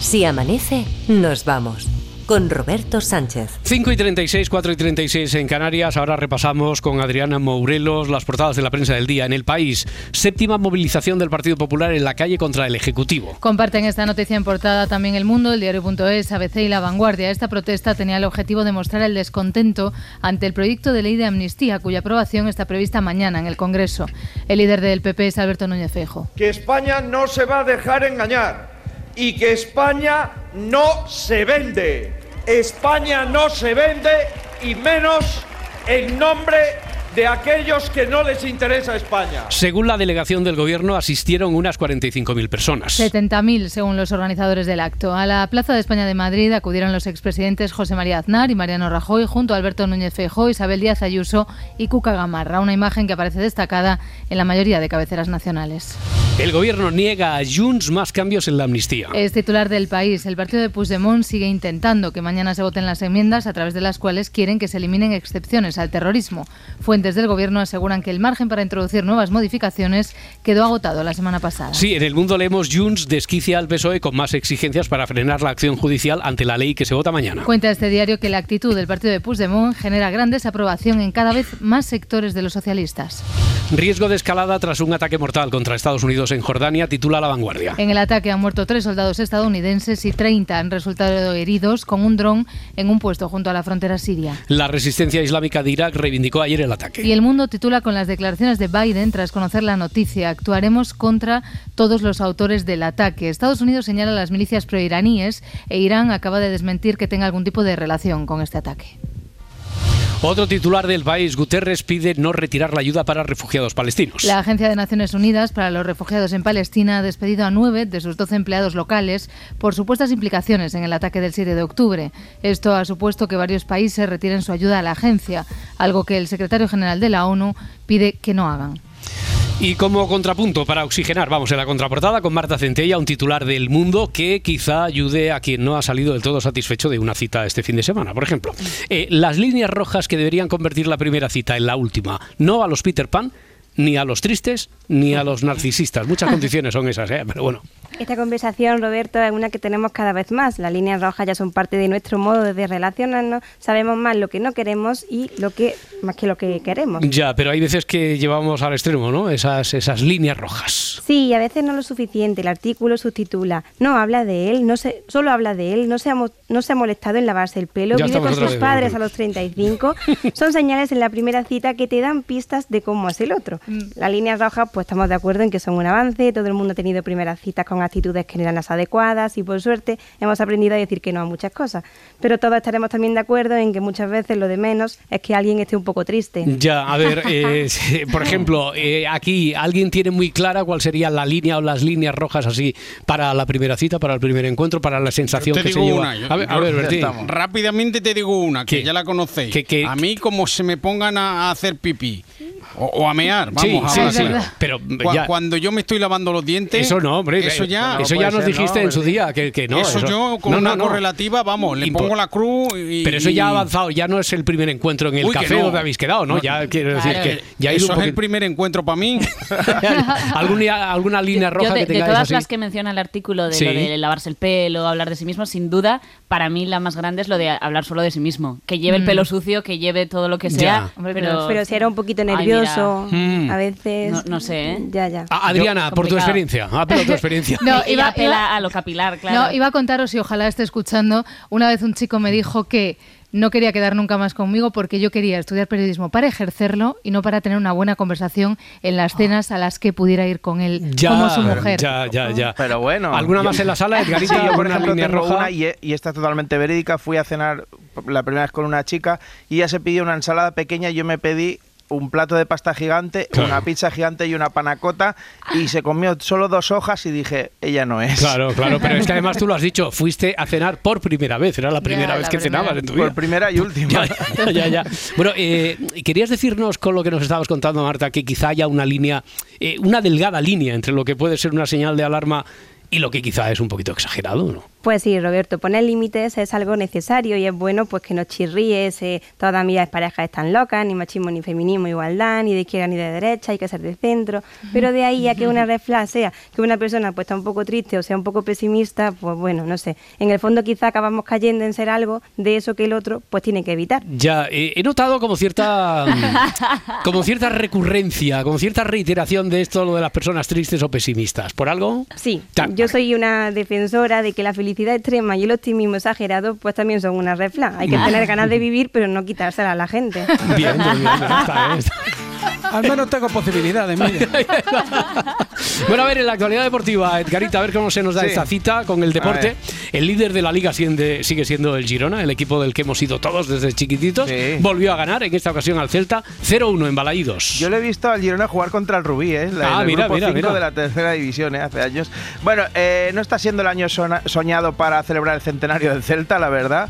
Si amanece, nos vamos. Con Roberto Sánchez. 5 y 36, 4 y 36 en Canarias. Ahora repasamos con Adriana Mourelos las portadas de la prensa del día. En el país, séptima movilización del Partido Popular en la calle contra el Ejecutivo. Comparten esta noticia en portada también El Mundo, el Diario.es, ABC y La Vanguardia. Esta protesta tenía el objetivo de mostrar el descontento ante el proyecto de ley de amnistía, cuya aprobación está prevista mañana en el Congreso. El líder del PP es Alberto Núñez Feijóo. que España no se va a dejar engañar y que España no se vende. España no se vende y menos en nombre de aquellos que no les interesa España. Según la delegación del gobierno, asistieron unas 45.000 personas. 70.000 según los organizadores del acto. A la Plaza de España de Madrid acudieron los expresidentes José María Aznar y Mariano Rajoy junto a Alberto Núñez Feijóo, Isabel Díaz Ayuso y Cuca Gamarra, una imagen que aparece destacada en la mayoría de cabeceras nacionales. El gobierno niega a Junts más cambios en la amnistía. Es titular del país. El partido de Puigdemont sigue intentando que mañana se voten las enmiendas a través de las cuales quieren que se eliminen excepciones al terrorismo. Fuentes del gobierno aseguran que el margen para introducir nuevas modificaciones quedó agotado la semana pasada. Sí, en el mundo leemos Junts desquicia al PSOE con más exigencias para frenar la acción judicial ante la ley que se vota mañana. Cuenta este diario que la actitud del partido de Puigdemont genera gran desaprobación en cada vez más sectores de los socialistas. Riesgo de escalada tras un ataque mortal contra Estados Unidos en Jordania, titula La Vanguardia. En el ataque han muerto tres soldados estadounidenses y 30 han resultado heridos con un dron en un puesto junto a la frontera siria. La resistencia islámica de Irak reivindicó ayer el ataque. Y el mundo titula con las declaraciones de Biden tras conocer la noticia. Actuaremos contra todos los autores del ataque. Estados Unidos señala a las milicias proiraníes e Irán acaba de desmentir que tenga algún tipo de relación con este ataque. Otro titular del país, Guterres pide no retirar la ayuda para refugiados palestinos. La Agencia de Naciones Unidas para los Refugiados en Palestina ha despedido a nueve de sus doce empleados locales por supuestas implicaciones en el ataque del 7 de octubre. Esto ha supuesto que varios países retiren su ayuda a la agencia, algo que el secretario general de la ONU pide que no hagan. Y como contrapunto para oxigenar, vamos en la contraportada con Marta Centella, un titular del mundo que quizá ayude a quien no ha salido del todo satisfecho de una cita este fin de semana. Por ejemplo, eh, las líneas rojas que deberían convertir la primera cita en la última, no a los Peter Pan, ni a los tristes, ni a los narcisistas. Muchas condiciones son esas, ¿eh? pero bueno. Esta conversación, Roberto, es una que tenemos cada vez más. Las líneas rojas ya son parte de nuestro modo de relacionarnos. Sabemos más lo que no queremos y lo que más que lo que queremos. Ya, pero hay veces que llevamos al extremo, ¿no? Esas, esas líneas rojas. Sí, a veces no lo suficiente. El artículo subtitula, no habla de él, no se, solo habla de él, no se, ha, no se ha molestado en lavarse el pelo, Ya vive con sus padres a los 35. Son señales en la primera cita que te dan pistas de cómo es el otro. Las líneas rojas, pues estamos de acuerdo en que son un avance, todo el mundo ha tenido primeras citas con actitudes que no eran las adecuadas y por suerte hemos aprendido a decir que no a muchas cosas. Pero todos estaremos también de acuerdo en que muchas veces lo de menos es que alguien esté un poco triste. Ya, a ver, eh, por ejemplo, eh, aquí alguien tiene muy clara cuál sería la línea o las líneas rojas así para la primera cita, para el primer encuentro, para la sensación te que se digo lleva. una, yo- a ver, a ver. Rápidamente te digo una, que ya la conocéis. A mí como se me pongan a a hacer pipí o, o a mear, Sí, vamos sí, a sí, pero Cu- ya- cuando yo me estoy lavando los dientes, Eso no, hombre. eso ya, eso ya nos dijiste en su día que, que no. eso, yo con no, una no. correlativa, vamos, le pongo la cruz y Pero eso ya ha avanzado, ya no es el primer encuentro en el Uy, café no. donde habéis quedado, ¿no? Ya quiero decir que ya eso un es el primer encuentro para mí. ¿Alguna, alguna línea roja Yo de, que de tengáis todas así? las que menciona el artículo de Sí. lo de lavarse el pelo, hablar de sí mismo, sin duda, para mí la más grande es lo de hablar solo de sí mismo. Que lleve el Mm. pelo sucio, que lleve todo lo que sea. Pero, pero si era un poquito Ay, nervioso, Mm. a veces... No, no sé, ¿eh? Ya, ya. Ah, Adriana, por tu experiencia. Ah, pero tu experiencia. No, iba- apela iba- a lo capilar, claro. No, iba a contaros y ojalá esté escuchando. Una vez un chico me dijo que no quería quedar nunca más conmigo porque yo quería estudiar periodismo para ejercerlo y no para tener una buena conversación en las cenas a las que pudiera ir con él Ya, como su mujer. ya, ya, ya. Pero bueno. ¿Alguna yo- más en la sala, Edgarita? Sí, yo, por ¿Alguna ejemplo, línea tengo roja? una y, y esta es totalmente verídica. Fui a cenar la primera vez con una chica y ella se pidió una ensalada pequeña y yo me pedí un plato de pasta gigante, Claro. una pizza gigante y una panacota y se comió solo dos hojas y dije, ella no es. Claro, claro, pero es que además tú lo has dicho, fuiste a cenar por primera vez, era la primera vez la que primera. cenabas en tu vida. Por primera y última. Ya, ya, ya, ya. Bueno, eh, querías decirnos con lo que nos estabas contando, Marta, que quizá haya una línea, eh, una delgada línea entre lo que puede ser una señal de alarma y lo que quizá es un poquito exagerado, ¿no? Pues sí, Roberto, poner límites es algo necesario y es bueno pues que no chirríes, eh, todas mis parejas están locas, ni machismo ni feminismo, igualdad, ni de izquierda ni de derecha, hay que ser de centro, pero de ahí a que una red flag sea que una persona pues está un poco triste o sea un poco pesimista, pues bueno, no sé, en el fondo quizá acabamos cayendo en ser algo de eso que el otro pues tiene que evitar. Ya, eh, he notado como cierta como cierta recurrencia, como cierta reiteración de esto lo de las personas tristes o pesimistas. ¿Por algo? Sí, yo soy una defensora de que la felicidad extrema y el optimismo exagerado pues también son una red flag. Hay que tener ganas de vivir, pero no quitársela a la gente. Bien, bien, bien, está. Al menos tengo posibilidades, mire. Bueno, a ver, en la actualidad deportiva, Edgarita, a ver cómo se nos da Sí. esta cita con el deporte. El líder de la liga siende- sigue siendo el Girona, el equipo del que hemos ido todos desde chiquititos. Volvió a ganar, en esta ocasión al Celta, 0-1 en Balaídos. Yo le he visto al Girona jugar contra el Rubí, ¿eh? La, Ah, el mira, grupo mira, cinco mira. de la tercera división, ¿eh? Hace años. Bueno, eh, no está siendo el año soñado para celebrar el centenario del Celta, la verdad.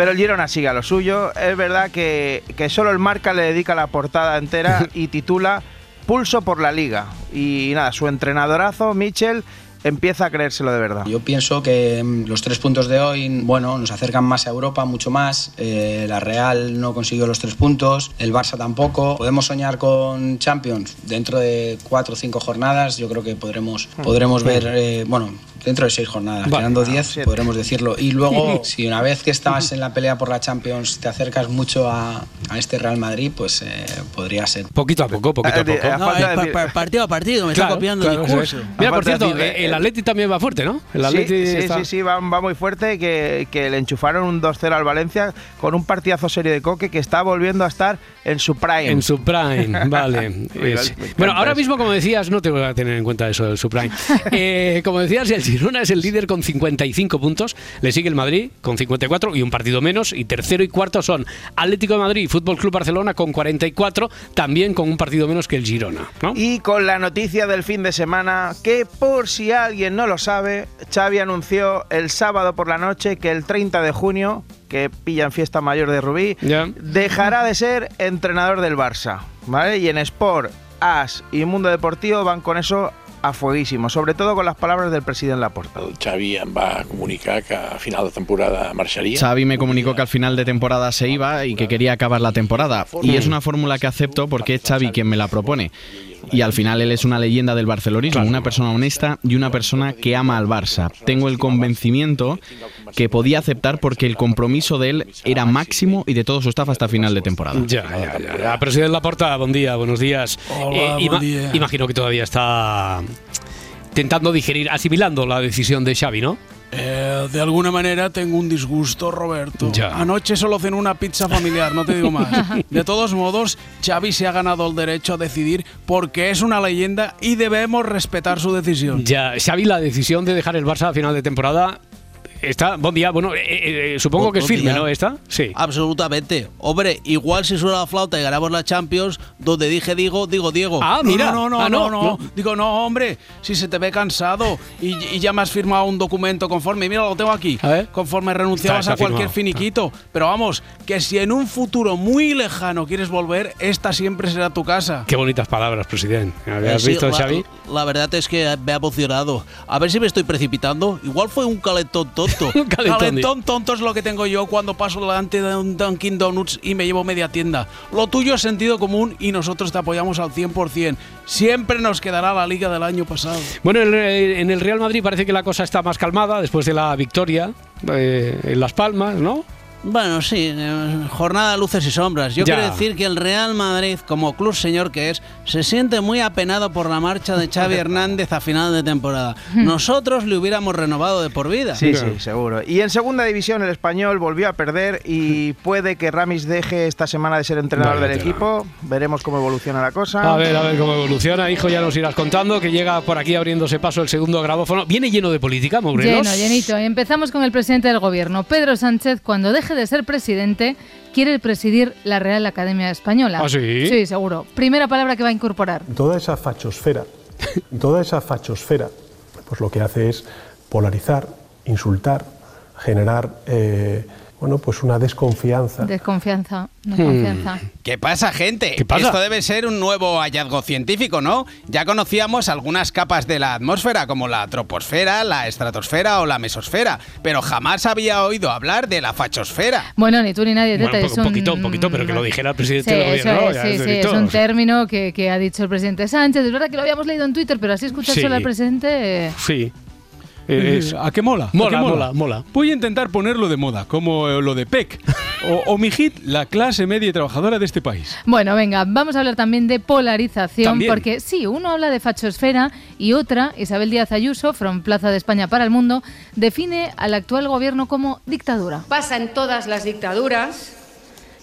Pero el Girona sigue a lo suyo. Es verdad que, que solo el Marca le dedica la portada entera y titula Pulso por la Liga. Y nada, su entrenadorazo, Michel, empieza a creérselo de verdad. Yo pienso que mm, los tres puntos de hoy, bueno, nos acercan más a Europa, mucho más. Eh, la Real no consiguió los tres puntos, el Barça tampoco. Podemos soñar con Champions dentro de cuatro o cinco jornadas. Yo creo que podremos, podremos ver, eh, bueno, dentro de seis jornadas, Vale. quedando diez, siete. podremos decirlo. Y luego, si una vez que estás en la pelea por la Champions te acercas mucho a, a este Real Madrid, pues eh, podría ser. Poquito a poco, poquito a poco. No, es pa- pa- partido a partido, me Claro, está copiando claro, el discurso. es. Mira, por cierto, eh, el Atleti también va fuerte, ¿no? El Sí, Atleti sí, está- sí, sí, va, va muy fuerte, que, que le enchufaron un 2-0 al Valencia con un partidazo serio de Coque que está volviendo a estar en su prime. En su prime, vale. Es- bueno, ahora mismo, como decías, no te voy a tener en cuenta eso del subprime. Eh, como decías, el Girona es el líder con 55 puntos, le sigue el Madrid con 54 y un partido menos, y tercero y cuarto son Atlético de Madrid y Fútbol Club Barcelona con 44, también con un partido menos que el Girona. ¿no? Y con la noticia del fin de semana, que por si alguien no lo sabe, Xavi anunció el sábado por la noche que el 30 de junio, que pilla en fiesta mayor de Rubí, dejará de ser entrenador del Barça. ¿vale? Y en Sport AS y Mundo Deportivo van con eso a fueguísimo, sobre todo con las palabras del presidente Laporta. Xavi em va comunicar que a final de temporada marxaria. Xavi me comunicó que al final de temporada se iba y que quería acabar la temporada. Y es una fórmula que acepto porque es Xavi quien me la propone. Y al final él es una leyenda del barcelonismo, una persona honesta y una persona que ama al Barça. Tengo el convencimiento que podía aceptar porque el compromiso de él era máximo y de todo su staff hasta final de temporada. Ya, ya, ya, ya. Presidente Laporta, buen día, buenos días. Hola, buen ima- día. Imagino que todavía está intentando digerir, asimilando la decisión de Xavi, ¿no? Eh, de alguna manera tengo un disgusto, Roberto. Ya. Anoche solo cené una pizza familiar, no te digo más. De todos modos, Xavi se ha ganado el derecho a decidir porque es una leyenda y debemos respetar su decisión. Ya, Xavi, la decisión de dejar el Barça a final de temporada está. Buen día, bueno, eh, eh, supongo que es firme. ¿no? ¿Está? Sí. Absolutamente. Hombre, igual si suena la flauta y ganamos la Champions, donde dije digo, digo Diego. Ah, mira. No, no, no, no, no. Digo, no, hombre, si se te ve cansado y, y ya me has firmado un documento conforme, mira, lo tengo aquí, conforme renunciabas Está- a cualquier firmado. finiquito. Pero vamos, que si en un futuro muy lejano quieres volver, esta siempre será tu casa. Qué bonitas palabras, presidente. Eh, ¿Has sí, visto, la, Xavi? la verdad es que me ha emocionado. A ver si me estoy precipitando. Igual fue un calentón tonto. calentón, Calentón tonto es lo que tengo yo cuando paso delante de un Dunkin' Donuts y me llevo media tienda. Lo tuyo es sentido común y nosotros te apoyamos al 100%. Siempre nos quedará la liga del año pasado. Bueno, eh, en el Real Madrid parece que la cosa está más calmada después de la victoria eh, en Las Palmas, ¿no? Bueno, sí, jornada de luces y sombras. Yo Ya. quiero decir que el Real Madrid, como club señor que es, se siente muy apenado por la marcha de Xavi Hernández a final de temporada. Nosotros le hubiéramos renovado de por vida. Sí, sí, seguro. Y en segunda división el español volvió a perder y puede que Ramis deje esta semana de ser entrenador del equipo. Veremos cómo evoluciona la cosa. A ver, a ver cómo evoluciona. Hijo, ya nos irás contando que llega por aquí abriéndose paso el segundo grabófono. Viene lleno de política, Morelos. Lleno, llenito. Y empezamos con el presidente del gobierno. Pedro Sánchez, cuando deje de ser presidente, quiere presidir la Real Academia Española. ¿Ah, sí? Sí, seguro. Primera palabra que va a incorporar. Toda esa fachosfera, toda esa fachosfera, pues lo que hace es polarizar, insultar, generar eh, bueno, pues una desconfianza. Desconfianza, Hmm. desconfianza. ¿Qué pasa, gente? ¿Qué pasa? Esto debe ser un nuevo hallazgo científico, ¿no? Ya conocíamos algunas capas de la atmósfera, como la troposfera, la estratosfera o la mesosfera, pero jamás había oído hablar de la fachosfera. Bueno, ni tú ni nadie, Bueno, un es un- poquito, un poquito, pero que lo dijera el presidente Sí, del gobierno. es, sí, sí, es un término que, que ha dicho el presidente Sánchez. Es verdad que lo habíamos leído en Twitter, pero así escuchárselo Sí. al presidente... Sí. Eh, es- ¿A qué mola? ¿A Mola, qué mola, mola. Voy a intentar ponerlo de moda, como eh, lo de PEC. O, o mi hit, la clase media y trabajadora de este país. Bueno, venga, vamos a hablar también de polarización, También. porque sí, uno habla de fachosfera y otra, Isabel Díaz Ayuso, from Plaza de España para el Mundo, define al actual gobierno como dictadura. Pasa en todas las dictaduras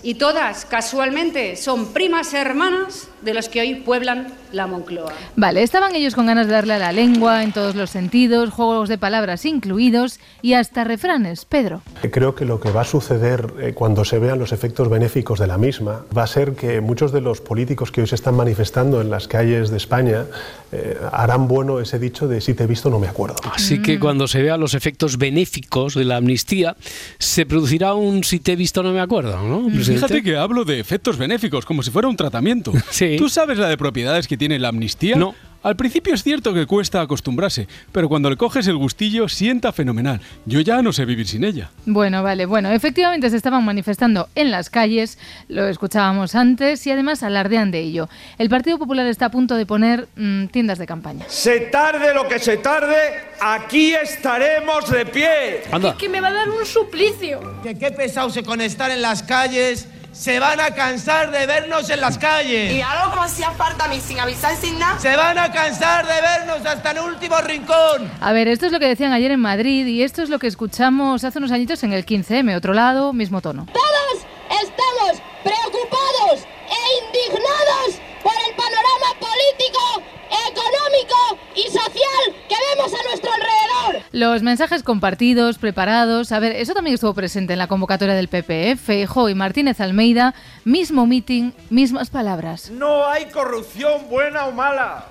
y todas, casualmente, son primas hermanas de los que hoy pueblan la Moncloa. Vale, estaban ellos con ganas de darle a la lengua en todos los sentidos, juegos de palabras incluidos y hasta refranes, Pedro. Creo que lo que va a suceder eh, cuando se vean los efectos benéficos de la misma va a ser que muchos de los políticos que hoy se están manifestando en las calles de España eh, harán bueno ese dicho de si te he visto no me acuerdo. Así que cuando se vean los efectos benéficos de la amnistía, se producirá un si te he visto no me acuerdo, ¿no? Presidente? Fíjate que hablo de efectos benéficos, como si fuera un tratamiento. ¿Tú sabes la de propiedades que tiene la amnistía? No. Al principio es cierto que cuesta acostumbrarse, pero cuando le coges el gustillo sienta fenomenal. Yo ya no sé vivir sin ella. Bueno, vale, bueno, efectivamente se estaban manifestando en las calles, lo escuchábamos antes y además alardean de ello. El Partido Popular está a punto de poner mm, tiendas de campaña. Se tarde lo que se tarde, aquí estaremos de pie. que me va a dar un suplicio. Que qué pesado se con estar en las calles. Se van a cansar de vernos en las calles. Y algo como hacía falta a mí, sin avisar, sin nada. Se van a cansar de vernos hasta el último rincón. A ver, esto es lo que decían ayer en Madrid y esto es lo que escuchamos hace unos añitos en el 15M, otro lado, mismo tono. Todos estamos preocupados e indignados por el panorama político, económico y social que vemos a nuestro alrededor. Los mensajes compartidos, preparados. A ver, eso también estuvo presente en la convocatoria del PP. Feijóo y Martínez Almeida, mismo meeting, mismas palabras. No hay corrupción buena o mala.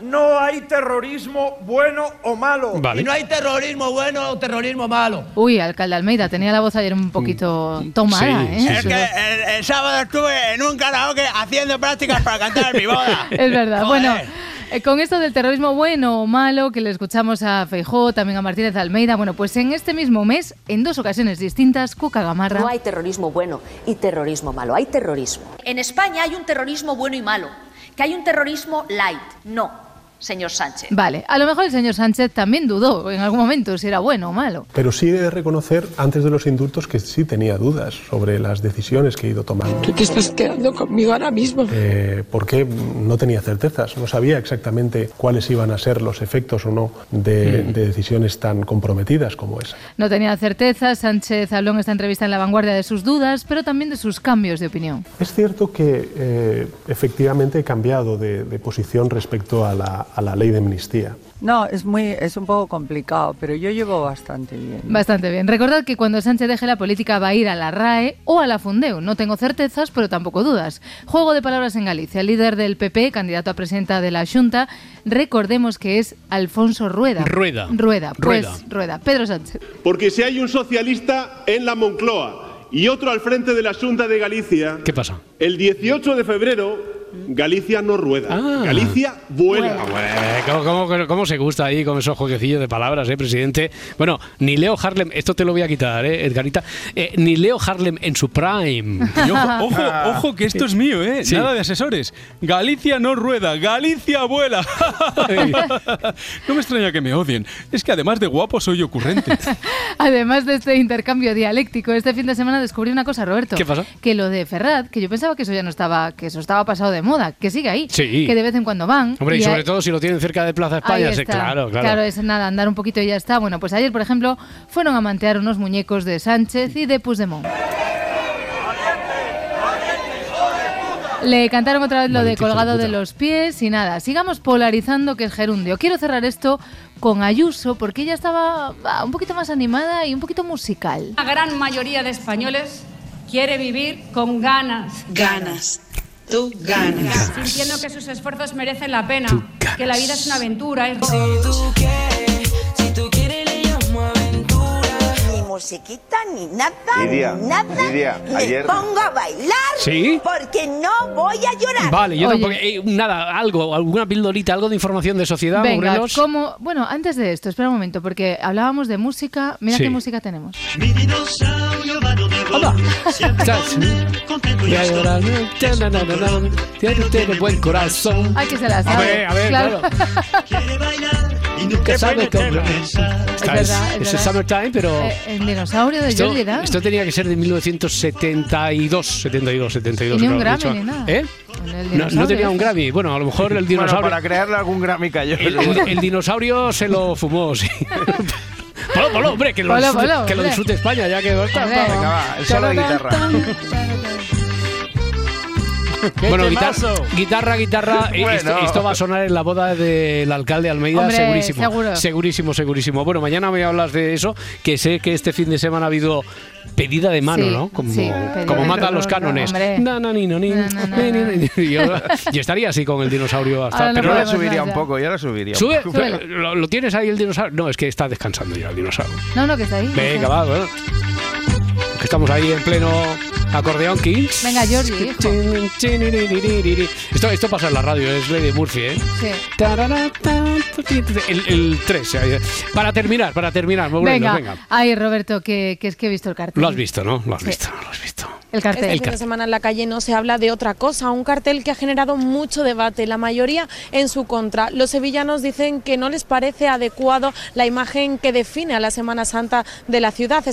no hay terrorismo bueno o malo. Vale. Y no hay terrorismo bueno o terrorismo malo. Uy, alcalde Almeida, tenía la voz ayer un poquito tomada, ¿eh? Es que el, el sábado estuve en un karaoke haciendo prácticas para cantar mi boda. Es verdad. Joder. Bueno, eh, con esto del terrorismo bueno o malo, que le escuchamos a Feijó, también a Martínez Almeida, bueno, pues en este mismo mes, en dos ocasiones distintas, Cuca Gamarra... No hay terrorismo bueno y terrorismo malo, hay terrorismo. En España hay un terrorismo bueno y malo, que hay un terrorismo light. No, señor Sánchez. Vale, a lo mejor el señor Sánchez también dudó en algún momento si era bueno o malo. Pero sí he de reconocer, antes de los indultos, que sí tenía dudas sobre las decisiones que he ido tomando. Tú te estás quedando conmigo ahora mismo. Eh, porque no tenía certezas, no sabía exactamente cuáles iban a ser los efectos o no de, de decisiones tan comprometidas como esa. No tenía certeza, Sánchez habló en esta entrevista en La Vanguardia de sus dudas, pero también de sus cambios de opinión. Es cierto que eh, efectivamente he cambiado de, de posición respecto a la, a la ley de amnistía. No, es muy, es un poco complicado, pero yo llevo bastante bien. Bastante bien. Recordad que cuando Sánchez deje la política va a ir a la RAE o a la Fundeu. No tengo certezas, pero tampoco dudas. Juego de palabras en Galicia. El líder del PP, candidato a presidenta de la Junta, recordemos que es Alfonso Rueda. Rueda. Rueda, pues Rueda. Rueda. Pedro Sánchez. Porque si hay un socialista en la Moncloa y otro al frente de la Junta de Galicia, ¿Qué pasa? el 18 de febrero Galicia no rueda, Ah. Galicia vuela. Eh, ¿Cómo, cómo- cómo se gusta ahí con esos jueguecillos de palabras, eh, presidente? Bueno, ni Leo Harlem, esto te lo voy a quitar, eh, Edgarita, eh, ni Leo Harlem en su prime. Y ojo, ojo, ojo, que esto es mío, ¿eh? Sí. Nada de asesores. Galicia no rueda, Galicia vuela. no me extraña que me odien. Es que además de guapo soy ocurrente. Además de este intercambio dialéctico, este fin de semana descubrí una cosa, Roberto. ¿Qué pasa? Que lo de Ferrat, que yo pensaba que eso ya no estaba, que eso estaba pasado de moda, que sigue ahí. Sí. Que de vez en cuando van. Hombre, y, y sobre hay- todo si lo tienen cerca de Plaza España, sí, está. claro, claro. es nada, andar un poquito y ya está. Bueno, pues ayer, por ejemplo, fueron a mantear unos muñecos de Sánchez y de Puigdemont. Le cantaron otra vez lo de colgado de los pies y nada. Sigamos polarizando que es gerundio. Quiero cerrar esto con Ayuso porque ella estaba un poquito más animada y un poquito musical. La gran mayoría de españoles quiere vivir con ganas. Ganas. Tú ganas. Sintiendo que sus esfuerzos merecen la pena. Que la vida es una aventura. Es... Si tú musiquita, ni nada, Lidia, ni nada. Lidia, Me ayer- pongo a bailar ¿Sí? porque no voy a llorar. Vale, yo Oye. tampoco. eh, nada, algo, alguna pildorita, algo de información de sociedad, Venga, como bueno, antes de esto, espera un momento porque hablábamos de música. Mira Sí. qué música tenemos. Tiene, buen corazón. Ay, que se la sabe. A ver, a ver, claro. Nunca sabe cómo. Es verdad. Summertime, pero. Eh, el dinosaurio de Esto, Jordi Dan. esto tenía que ser de 1972, 72, 72. Y ni un Grammy ni nada. ¿Eh? El No, no tenía un. Grammy. Bueno, a lo mejor el Bueno, dinosaurio. para crearle algún Grammy cayó. el, el- el dinosaurio se lo fumó, sí. Polo, polo, hombre, que lo, Polo, disfrute, polo, que lo hombre. disfrute España, ya que. Venga, va, el solo de guitarra. Bueno, guitarra, guitarra, guitarra. Bueno. Esto, esto va a sonar en la boda del alcalde Almeida, Hombre, segurísimo. seguro. Segurísimo, segurísimo. Bueno, mañana me hablas de eso, que sé que este fin de semana ha habido pedida de mano, Sí, ¿no? Como, sí, como matan los cánones. Yo, estaría así con el dinosaurio hasta. Ahora pero Yo la podemos subiría un poco, yo la subiría. un Sube, poco. pero, ¿lo, lo tienes ahí el dinosaurio? No, es que está descansando ya el dinosaurio. No, no, que está ahí. Venga, va, bueno. Que estamos ahí en pleno acordeón Kings. Venga, Jordi, hijo. Esto, esto pasa en la radio, es de Murphy, ¿eh? Sí. El, el 3. eh. Para terminar, para terminar, Morelos, Venga. venga. Ay, Roberto, que, que es que he visto el cartel. Lo has visto, ¿no? Lo has Sí. visto, lo has visto. El cartel. Este fin de semana en la calle no se habla de otra cosa, un cartel que ha generado mucho debate, la mayoría en su contra. Los sevillanos dicen que no les parece adecuado la imagen que define a la Semana Santa de la ciudad.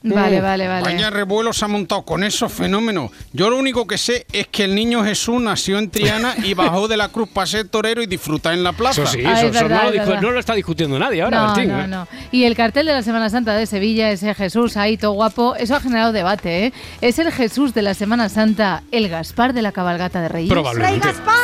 Vale, vale, vale. Vaya revuelo se ha montado con esos fenómenos. Yo lo único que sé es que el niño Jesús nació en Triana y bajó de la cruz para ser torero y disfrutar en la plaza. Eso sí, Ah, eso, es eso verdad, no, lo es verdad. no lo está discutiendo nadie ahora, No, Bertín, no, ¿eh? no. Y el cartel de la Semana Santa de Sevilla, ese Jesús ahí todo guapo, eso ha generado debate, ¿eh? Es el Jesús de la Semana Santa, el Gaspar de la cabalgata de Reyes. Probablemente. ¡Gaspar,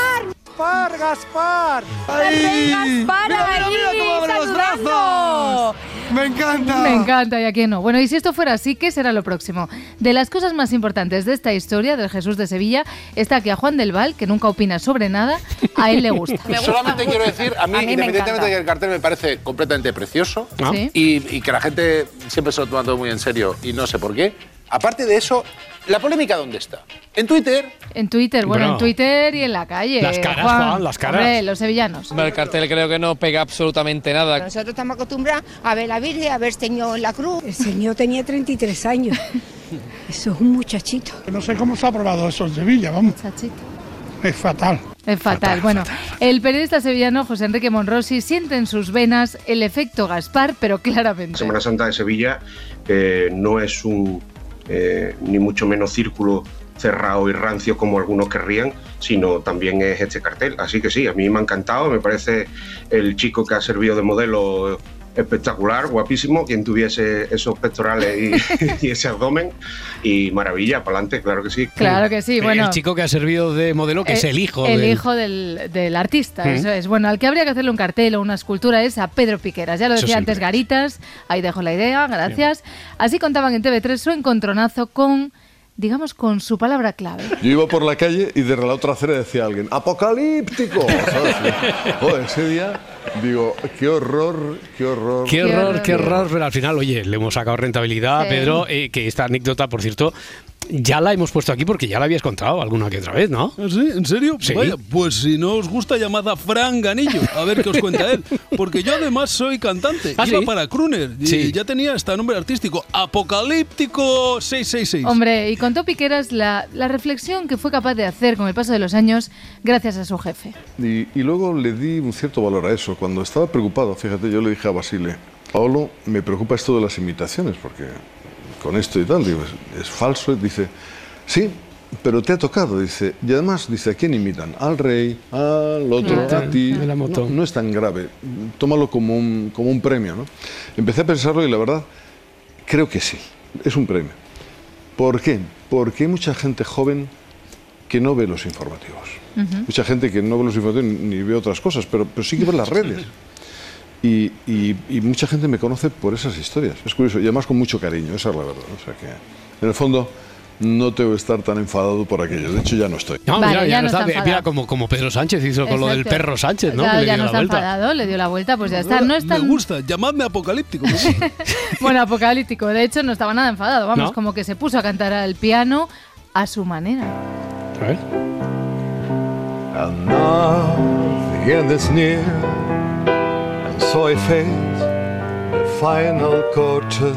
Gaspar! ¡Rey Gaspar Mira, mira, ahí, mira cómo abre los saludando! Me encanta. Me encanta, y a quién no. Bueno, y si esto fuera así, ¿qué será lo próximo? De las cosas más importantes de esta historia del Jesús de Sevilla está que a Juan del Val, que nunca opina sobre nada, a él le gusta. Solamente quiero decir, a mí, A mí independientemente de que el cartel me parece completamente precioso Ah. Sí. y, y que la gente siempre se lo toma todo muy en serio y no sé por qué. Aparte de eso, ¿la polémica dónde está? En Twitter. En Twitter, bueno, Bueno. en Twitter y en la calle. Las caras, Juan, las caras. Hombre, los sevillanos. El cartel creo que no pega absolutamente nada. Nosotros estamos acostumbrados a ver la Virgen, a ver el Señor en la cruz. El Señor tenía 33 años. Eso es un muchachito. No sé cómo se ha aprobado eso en Sevilla, vamos. Es fatal. Es fatal. bueno, el periodista sevillano José Enrique Monrosi siente en sus venas el efecto Gaspar, pero claramente. Semana Santa de Sevilla eh, no es un eh, ni mucho menos círculo cerrado y rancio como algunos querrían, sino también es este cartel. Así que sí, a mí me ha encantado, me parece el chico que ha servido de modelo espectacular, guapísimo, quien tuviese esos pectorales y, y ese abdomen y maravilla, para adelante, claro que sí. Claro que sí, bueno. El chico que ha servido de modelo, que es Eh, el hijo. El del- hijo del, del artista, Mm. eso es. Bueno, al que habría que hacerle un cartel o una escultura es a Pedro Piqueras. Ya lo decía antes Garitas, ahí dejo la idea, gracias. Así contaban en TV3 su encontronazo con, digamos, con su palabra clave. Yo iba por la calle y de la otra acera decía alguien, ¡apocalíptico! ¿sabes? Joder, ese día digo, qué horror, qué horror. Qué horror, qué horror, pero al final, oye, le hemos sacado rentabilidad, Sí. Pedro, eh, que esta anécdota, por cierto, ya la hemos puesto aquí porque ya la habías contado alguna que otra vez, ¿no? ¿Ah, ¿Sí? ¿En serio? Sí. Vaya, pues si no os gusta, llamad a Fran Ganillo, a ver qué os cuenta él. Porque yo además soy cantante, ¿Ah, iba sí? para Kruner y Sí. ya tenía hasta nombre artístico, Apocalíptico 666. Hombre, y contó Piqueras la, la reflexión que fue capaz de hacer con el paso de los años gracias a su jefe. Y, y luego le di un cierto valor a eso. Cuando estaba preocupado, fíjate, yo le dije a Basile, Paolo, me preocupa esto de las imitaciones, porque con esto y tal, digo, es, falso. Dice, sí, pero te ha tocado, dice. Y además, dice, ¿a quién imitan? Al rey, al otro, Ah, a ti. de la moto. No, no es tan grave, tómalo como un, como un premio, ¿no? Empecé a pensarlo y la verdad, creo que sí, es un premio. ¿Por qué? Porque hay mucha gente joven que no ve los informativos. Mucha gente que no ve los informativos ni ve otras cosas, pero, pero sí que ve las redes. Y, y- y mucha gente me conoce por esas historias. Es curioso, y además con mucho cariño, esa es la verdad. O sea que, en el fondo, no tengo que estar tan enfadado por aquello. De hecho, ya no estoy. No, Vale, mira, ya ya no está está. enfadado. Mira, como, como Pedro Sánchez hizo con lo del Exacto. perro Sánchez, ¿no? Claro, que le ya dio no la está vuelta. enfadado, le dio la vuelta, pues ya está. No es Me gusta, llamadme Apocalíptico. bueno apocalíptico. De hecho, no estaba nada enfadado. Vamos, ¿No? como que se puso a cantar al piano a su manera. A ver. And now the end is near, and so I face the final curtain.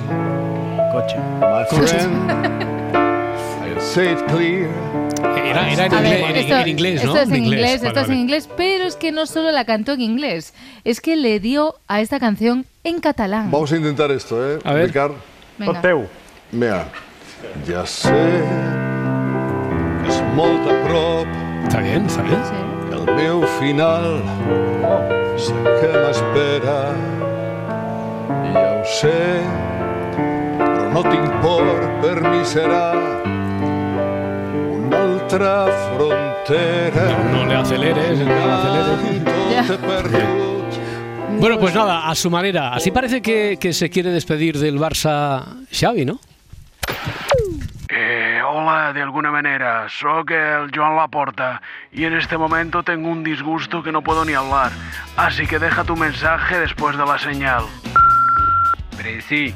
My friend, I say it clear. Era, era en, A ver, inglés, en- esto, en inglés, ¿no? esto es en inglés, Vale, esto es en vale. inglés, pero es que no solo la cantó en inglés, es que le dio a esta canción en catalán. Vamos a intentar esto, ¿eh? A ver. Ricard. Venga. Mira, ja sé que és molt a prop Està bien, està bien. el meu final. Sé que m'espera, ja ho sé, però no tinc por, per mi serà una altra frontera. No, no le aceleres, no le aceleres. Bueno, pues nada, a su manera. Así parece que, que se quiere despedir del Barça Xavi, ¿no? De alguna manera, soy el Joan Laporta y en este momento tengo un disgusto que no puedo ni hablar, así que deja tu mensaje después de la señal. Presi,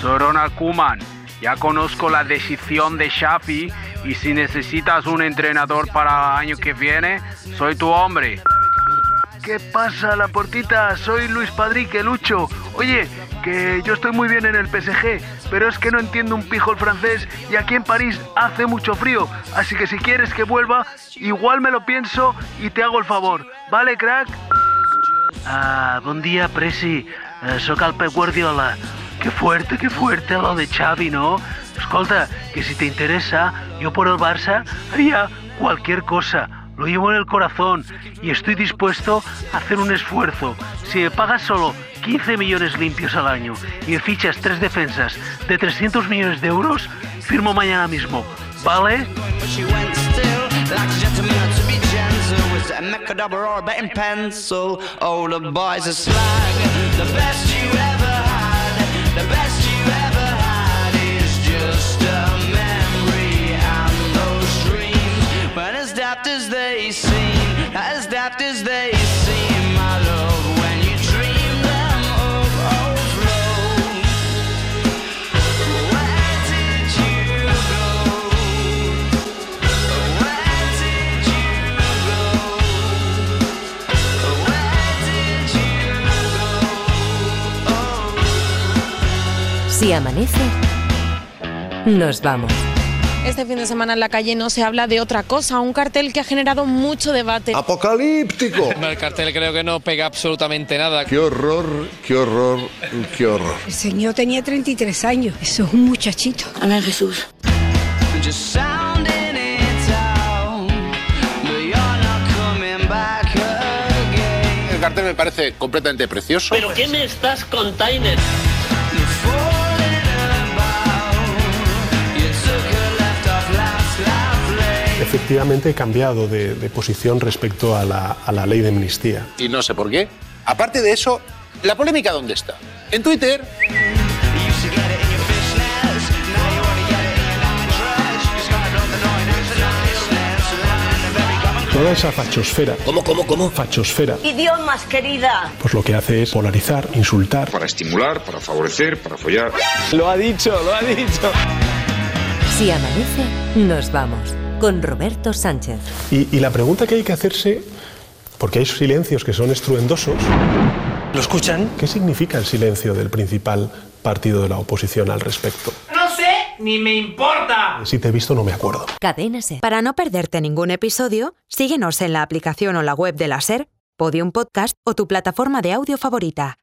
Sorona Kuman, ya conozco la decisión de Xavi y si necesitas un entrenador para el año que viene, soy tu hombre. ¿Qué pasa, la portita? Soy Luis Padrique, Lucho. Oye, que yo estoy muy bien en el PSG, pero es que no entiendo un pijo el francés y aquí en París hace mucho frío, así que si quieres que vuelva, igual me lo pienso y te hago el favor. ¿Vale, crack? Ah, bon dia, Presi. Eh, Guardiola. Qué fuerte, qué fuerte lo de Xavi, ¿no? Escolta, que si te interesa, yo por el Barça haría cualquier cosa. Lo llevo en el corazón y estoy dispuesto a hacer un esfuerzo. Si me pagas solo 15 millones limpios al año y fichas tres defensas de 300 millones de euros, firmo mañana mismo. ¿Vale? Si amanece, nos vamos. Este fin de semana en la calle no se habla de otra cosa, un cartel que ha generado mucho debate. ¡Apocalíptico! No, el cartel creo que no pega absolutamente nada. ¡Qué horror, qué horror, qué horror! El señor tenía 33 años. Eso es un muchachito. Amén, Jesús. El cartel me parece completamente precioso. ¿Pero qué me estás contando? Efectivamente he cambiado de, de posición respecto a la, a la ley de amnistía. Y no sé por qué. Aparte de eso, ¿la polémica dónde está? En Twitter. Toda esa fachosfera. ¿Cómo, cómo, cómo? Fachosfera. Idiomas, querida. Pues lo que hace es polarizar, insultar. Para estimular, para favorecer, para follar. Lo ha dicho, lo ha dicho. Si amanece, nos vamos. Con Roberto Sánchez. Y, y la pregunta que hay que hacerse, porque hay silencios que son estruendosos. ¿Lo escuchan? ¿Qué significa el silencio del principal partido de la oposición al respecto? No sé, ni me importa. Si te he visto no me acuerdo. Cadena Ser. Para no perderte ningún episodio, síguenos en la aplicación o la web de la SER, Podium Podcast o tu plataforma de audio favorita.